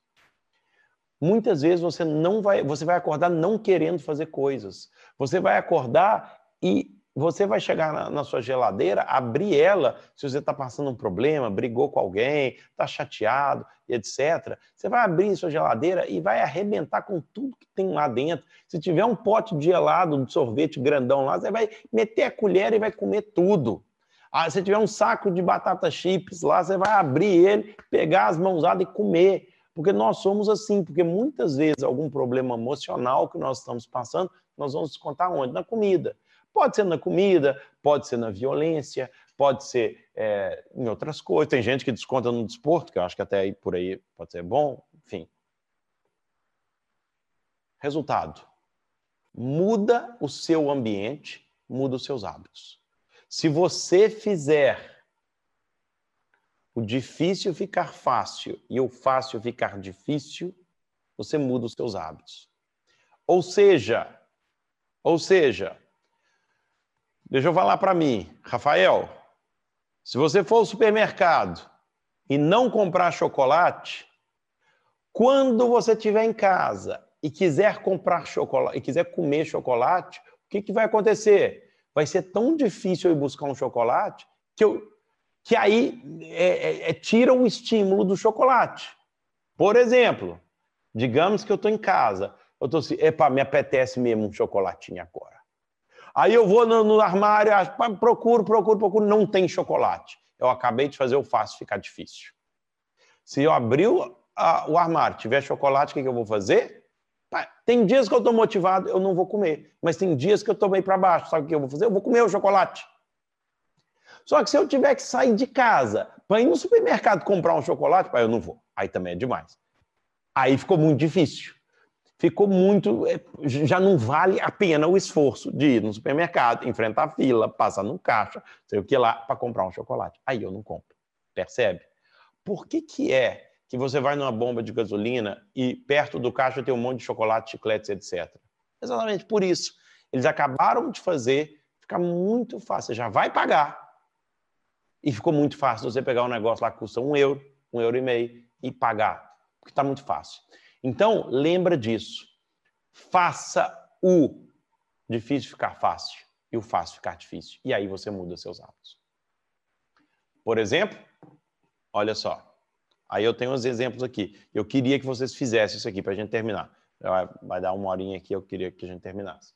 Muitas vezes você não vai, você vai acordar não querendo fazer coisas. Você vai acordar e você vai chegar na, na sua geladeira, abrir ela, se você está passando um problema, brigou com alguém, está chateado, etc. Você vai abrir sua geladeira e vai arrebentar com tudo que tem lá dentro. Se tiver um pote de gelado, de sorvete grandão lá, você vai meter a colher e vai comer tudo. Ah, se tiver um saco de batata chips lá, você vai abrir ele, pegar as mãozadas e comer. Porque nós somos assim, porque muitas vezes algum problema emocional que nós estamos passando, nós vamos descontar onde? Na comida. Pode ser na comida, pode ser na violência, pode ser é, em outras coisas. Tem gente que desconta no desporto, que eu acho que até aí por aí pode ser bom, enfim. Resultado: muda o seu ambiente, muda os seus hábitos. Se você fizer o difícil ficar fácil e o fácil ficar difícil, você muda os seus hábitos. Ou seja, ou seja, deixa eu falar para mim, Rafael, se você for ao supermercado e não comprar chocolate, quando você estiver em casa e quiser comprar chocolate e quiser comer chocolate, o que, que vai acontecer? Vai ser tão difícil eu ir buscar um chocolate que, eu, que aí é, é, é, tira o estímulo do chocolate. Por exemplo, digamos que eu estou em casa, eu estou assim, epa, me apetece mesmo um chocolatinho agora. Aí eu vou no, no armário, procuro, procuro, procuro, não tem chocolate. Eu acabei de fazer o fácil ficar difícil. Se eu abrir o, armário, tiver chocolate, o que, que eu vou fazer? Tem dias que eu estou motivado, eu não vou comer. Mas tem dias que eu estou bem para baixo. Sabe o que eu vou fazer? Eu vou comer o chocolate. Só que se eu tiver que sair de casa para ir no supermercado comprar um chocolate, pai, eu não vou. Aí também é demais. Aí ficou muito difícil. Ficou muito. É, já não vale a pena o esforço de ir no supermercado, enfrentar a fila, passar no caixa, sei o que lá, para comprar um chocolate. Aí eu não compro. Percebe? Por que, que é que você vai numa bomba de gasolina e perto do caixa tem um monte de chocolate, chicletes, etc. Exatamente por isso. Eles acabaram de fazer ficar muito fácil. Você já vai pagar. E ficou muito fácil você pegar um negócio lá que custa um euro, um euro e meio e pagar. Porque está muito fácil. Então, lembra disso. Faça o difícil ficar fácil e o fácil ficar difícil. E aí você muda seus hábitos. Por exemplo, olha só. Aí eu tenho uns exemplos aqui. Eu queria que vocês fizessem isso aqui para a gente terminar. Vai dar uma horinha aqui, eu queria que a gente terminasse.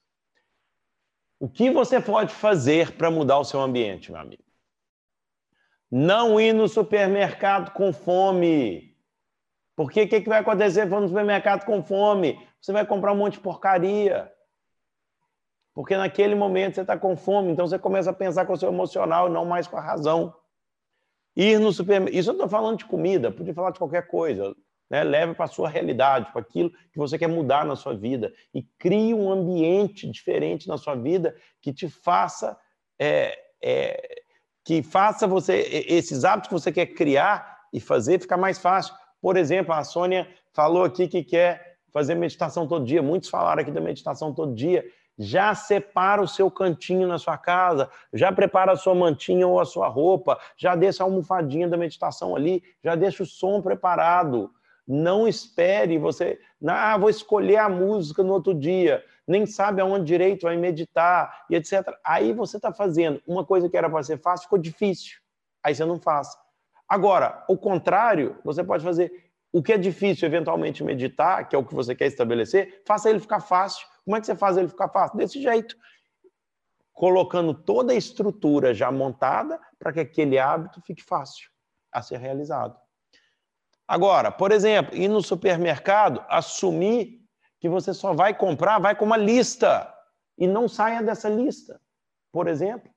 O que você pode fazer para mudar o seu ambiente, meu amigo? Não ir no supermercado com fome. Porque o que, que vai acontecer for no supermercado com fome? Você vai comprar um monte de porcaria. Porque naquele momento você está com fome, então você começa a pensar com o seu emocional e não mais com a razão. Ir no supermercado. Isso eu estou falando de comida, podia falar de qualquer coisa. Né? Leve para a sua realidade, para aquilo que você quer mudar na sua vida. E crie um ambiente diferente na sua vida que te faça. É, é, que faça você esses hábitos que você quer criar e fazer ficar mais fácil. Por exemplo, a Sônia falou aqui que quer fazer meditação todo dia. Muitos falaram aqui da meditação todo dia já separa o seu cantinho na sua casa, já prepara a sua mantinha ou a sua roupa, já deixa a almofadinha da meditação ali, já deixa o som preparado. Não espere você, ah, vou escolher a música no outro dia, nem sabe aonde direito vai meditar e etc. Aí você está fazendo uma coisa que era para ser fácil, ficou difícil. Aí você não faz. Agora, o contrário, você pode fazer o que é difícil, eventualmente, meditar, que é o que você quer estabelecer, faça ele ficar fácil. Como é que você faz ele ficar fácil? Desse jeito. Colocando toda a estrutura já montada para que aquele hábito fique fácil a ser realizado. Agora, por exemplo, ir no supermercado, assumir que você só vai comprar, vai com uma lista e não saia dessa lista, por exemplo.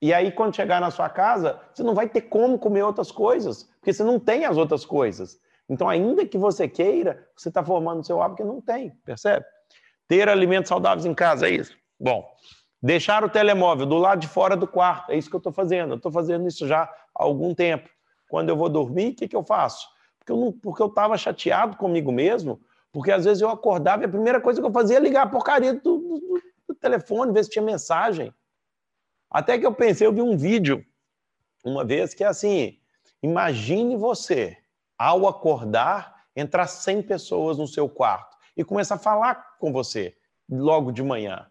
E aí, quando chegar na sua casa, você não vai ter como comer outras coisas, porque você não tem as outras coisas. Então, ainda que você queira, você está formando seu hábito que não tem, percebe? Ter alimentos saudáveis em casa, é isso? Bom, deixar o telemóvel do lado de fora do quarto, é isso que eu estou fazendo. Eu estou fazendo isso já há algum tempo. Quando eu vou dormir, o que, que eu faço? Porque eu estava chateado comigo mesmo, porque às vezes eu acordava e a primeira coisa que eu fazia é ligar a porcaria do, do, do telefone, ver se tinha mensagem. Até que eu pensei, eu vi um vídeo uma vez que é assim: imagine você ao acordar, entrar 100 pessoas no seu quarto e começar a falar com você logo de manhã.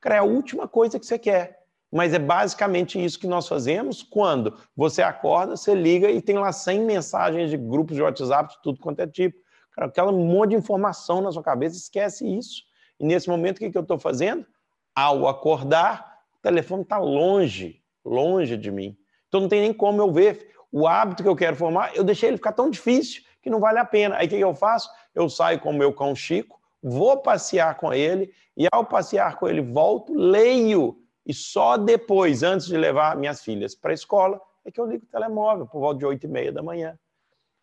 Cara, é a última coisa que você quer. Mas é basicamente isso que nós fazemos quando você acorda, você liga e tem lá 100 mensagens de grupos de WhatsApp, de tudo quanto é tipo. Cara, aquela monte de informação na sua cabeça, esquece isso. E nesse momento, o que, eu estou fazendo? Ao acordar, telefone está longe, longe de mim. Então não tem nem como eu ver o hábito que eu quero formar, eu deixei ele ficar tão difícil que não vale a pena. Aí o que eu faço? Eu saio com o meu cão Chico, vou passear com ele, e ao passear com ele, volto, leio, e só depois, antes de levar minhas filhas para a escola, é que eu ligo o telemóvel, por volta de 8 e meia da manhã.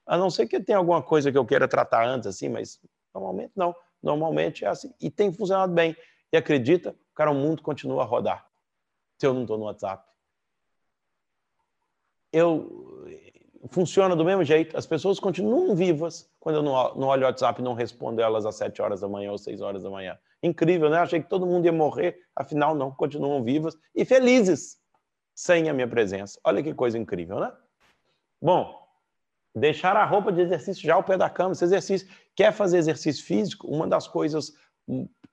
A não ser que tenha alguma coisa que eu queira tratar antes, assim, mas normalmente não. Normalmente é assim. E tem funcionado bem. E acredita, cara, o mundo continua a rodar. Se eu não estou no WhatsApp, eu funciona do mesmo jeito. As pessoas continuam vivas quando eu não, não olho o WhatsApp e não respondo elas às 7 horas da manhã ou 6 horas da manhã. Incrível, né? Achei que todo mundo ia morrer, afinal não, continuam vivas e felizes sem a minha presença. Olha que coisa incrível, né? Bom, deixar a roupa de exercício já ao pé da cama, esse exercício. Quer fazer exercício físico? Uma das coisas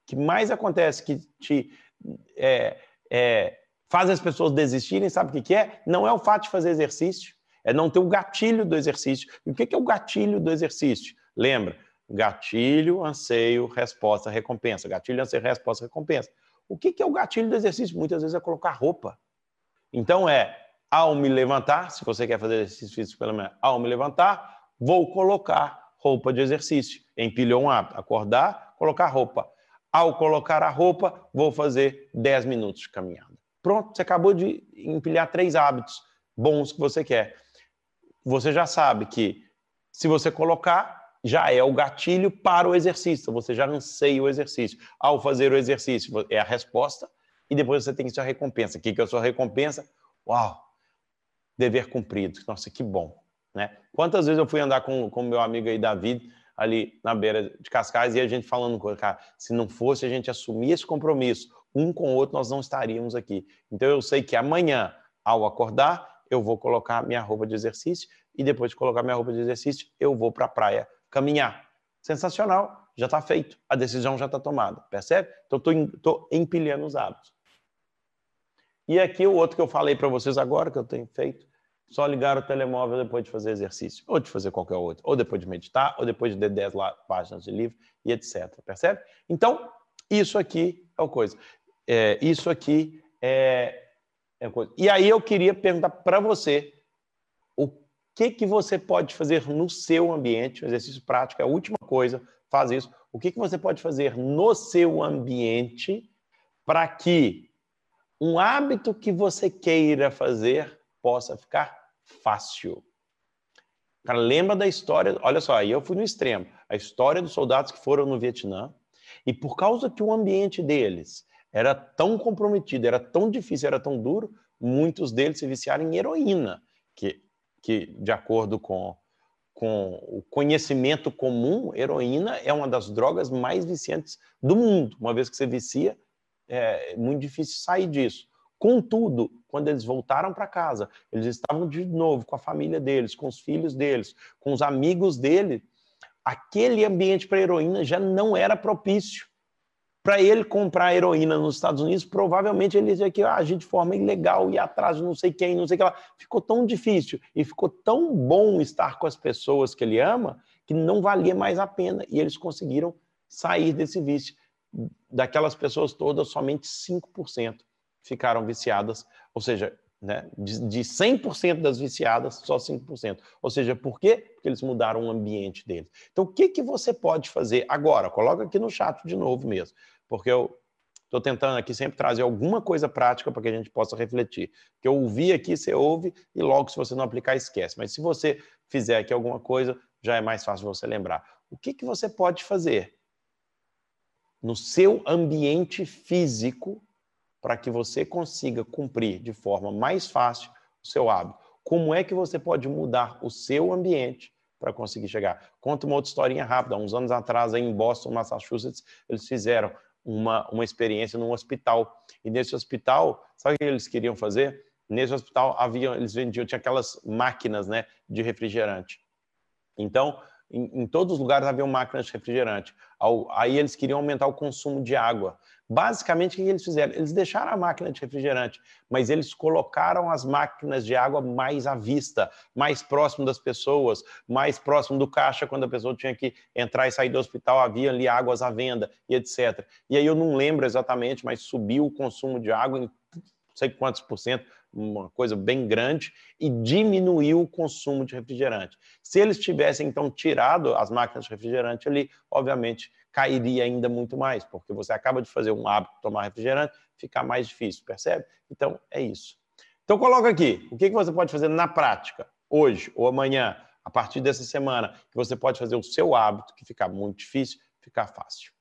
que mais acontece que te é, é, faz as pessoas desistirem, sabe o que, que é? Não é o fato de fazer exercício, é não ter o gatilho do exercício. E o que, que é o gatilho do exercício? Lembra? Gatilho, anseio, resposta, recompensa. Gatilho, anseio, resposta, recompensa. O que, que é o gatilho do exercício? Muitas vezes é colocar roupa. Então é, ao me levantar, se você quer fazer exercício físico pela manhã, ao me levantar, vou colocar roupa de exercício. Empilhou um hábito. Acordar, colocar roupa. Ao colocar a roupa, vou fazer 10 minutos de caminhada. Pronto, você acabou de empilhar três hábitos bons que você quer. Você já sabe que se você colocar, já é o gatilho para o exercício. Você já anseia o exercício. Ao fazer o exercício, é a resposta e depois você tem sua recompensa. O que é a sua recompensa? Uau! Dever cumprido. Nossa, que bom. Né? Quantas vezes eu fui andar com o meu amigo aí, David, ali na beira de Cascais, e a gente falando, cara, se não fosse a gente assumir esse compromisso, um com o outro, nós não estaríamos aqui. Então eu sei que amanhã, ao acordar, eu vou colocar minha roupa de exercício e depois de colocar minha roupa de exercício, eu vou para a praia caminhar. Sensacional, já está feito, a decisão já está tomada, percebe? Então estou empilhando os hábitos. E aqui o outro que eu falei para vocês agora, que eu tenho feito, só ligar o telemóvel depois de fazer exercício, ou de fazer qualquer outro, ou depois de meditar, ou depois de ler 10 páginas de livro e etc. Percebe? Então, isso aqui é o coisa. É, isso aqui é, é coisa. E aí eu queria perguntar para você o que, que você pode fazer no seu ambiente, um exercício prático, é a última coisa, faz isso. O que, que você pode fazer no seu ambiente para que um hábito que você queira fazer possa ficar fácil. Cara, lembra da história, olha só, aí eu fui no extremo, a história dos soldados que foram no Vietnã, e por causa que o ambiente deles era tão comprometido, era tão difícil, era tão duro, muitos deles se viciaram em heroína, que, que de acordo com, com o conhecimento comum, heroína é uma das drogas mais viciantes do mundo. Uma vez que você vicia, é muito difícil sair disso. Contudo, quando eles voltaram para casa, eles estavam de novo com a família deles, com os filhos deles, com os amigos dele, aquele ambiente para heroína já não era propício. Para ele comprar heroína nos Estados Unidos, provavelmente ele ia que agir de forma ilegal, e atrás não sei quem, não sei o que lá. Ficou tão difícil e ficou tão bom estar com as pessoas que ele ama que não valia mais a pena. E eles conseguiram sair desse vício daquelas pessoas todas, somente 5% ficaram viciadas, ou seja, né, de, de 100% das viciadas, só 5%. Ou seja, por quê? Porque eles mudaram o ambiente deles. Então, o que, que você pode fazer agora? Coloca aqui no chat de novo mesmo, porque eu estou tentando aqui sempre trazer alguma coisa prática para que a gente possa refletir. Que eu ouvi aqui, você ouve, e logo, se você não aplicar, esquece. Mas se você fizer aqui alguma coisa, já é mais fácil você lembrar. O que, que você pode fazer? no seu ambiente físico para que você consiga cumprir de forma mais fácil o seu hábito. Como é que você pode mudar o seu ambiente para conseguir chegar? Conta uma outra historinha rápida. uns anos atrás, aí em Boston, Massachusetts, eles fizeram uma, uma experiência num hospital. E nesse hospital, sabe o que eles queriam fazer? Nesse hospital, havia, eles vendiam, tinha aquelas máquinas né, de refrigerante. Então, em, em, todos os lugares havia máquinas de refrigerante. Aí eles queriam aumentar o consumo de água. Basicamente, o que eles fizeram? Eles deixaram a máquina de refrigerante, mas eles colocaram as máquinas de água mais à vista, mais próximo das pessoas, mais próximo do caixa, quando a pessoa tinha que entrar e sair do hospital, havia ali águas à venda e etc. E aí eu não lembro exatamente, mas subiu o consumo de água em não sei quantos por cento, uma coisa bem grande, e diminuiu o consumo de refrigerante. Se eles tivessem, então, tirado as máquinas de refrigerante ali, obviamente cairia ainda muito mais, porque você acaba de fazer um hábito tomar refrigerante, fica mais difícil, percebe? Então, é isso. Então, coloca aqui, o que você pode fazer na prática, hoje ou amanhã, a partir dessa semana, que você pode fazer o seu hábito, que fica muito difícil, ficar fácil.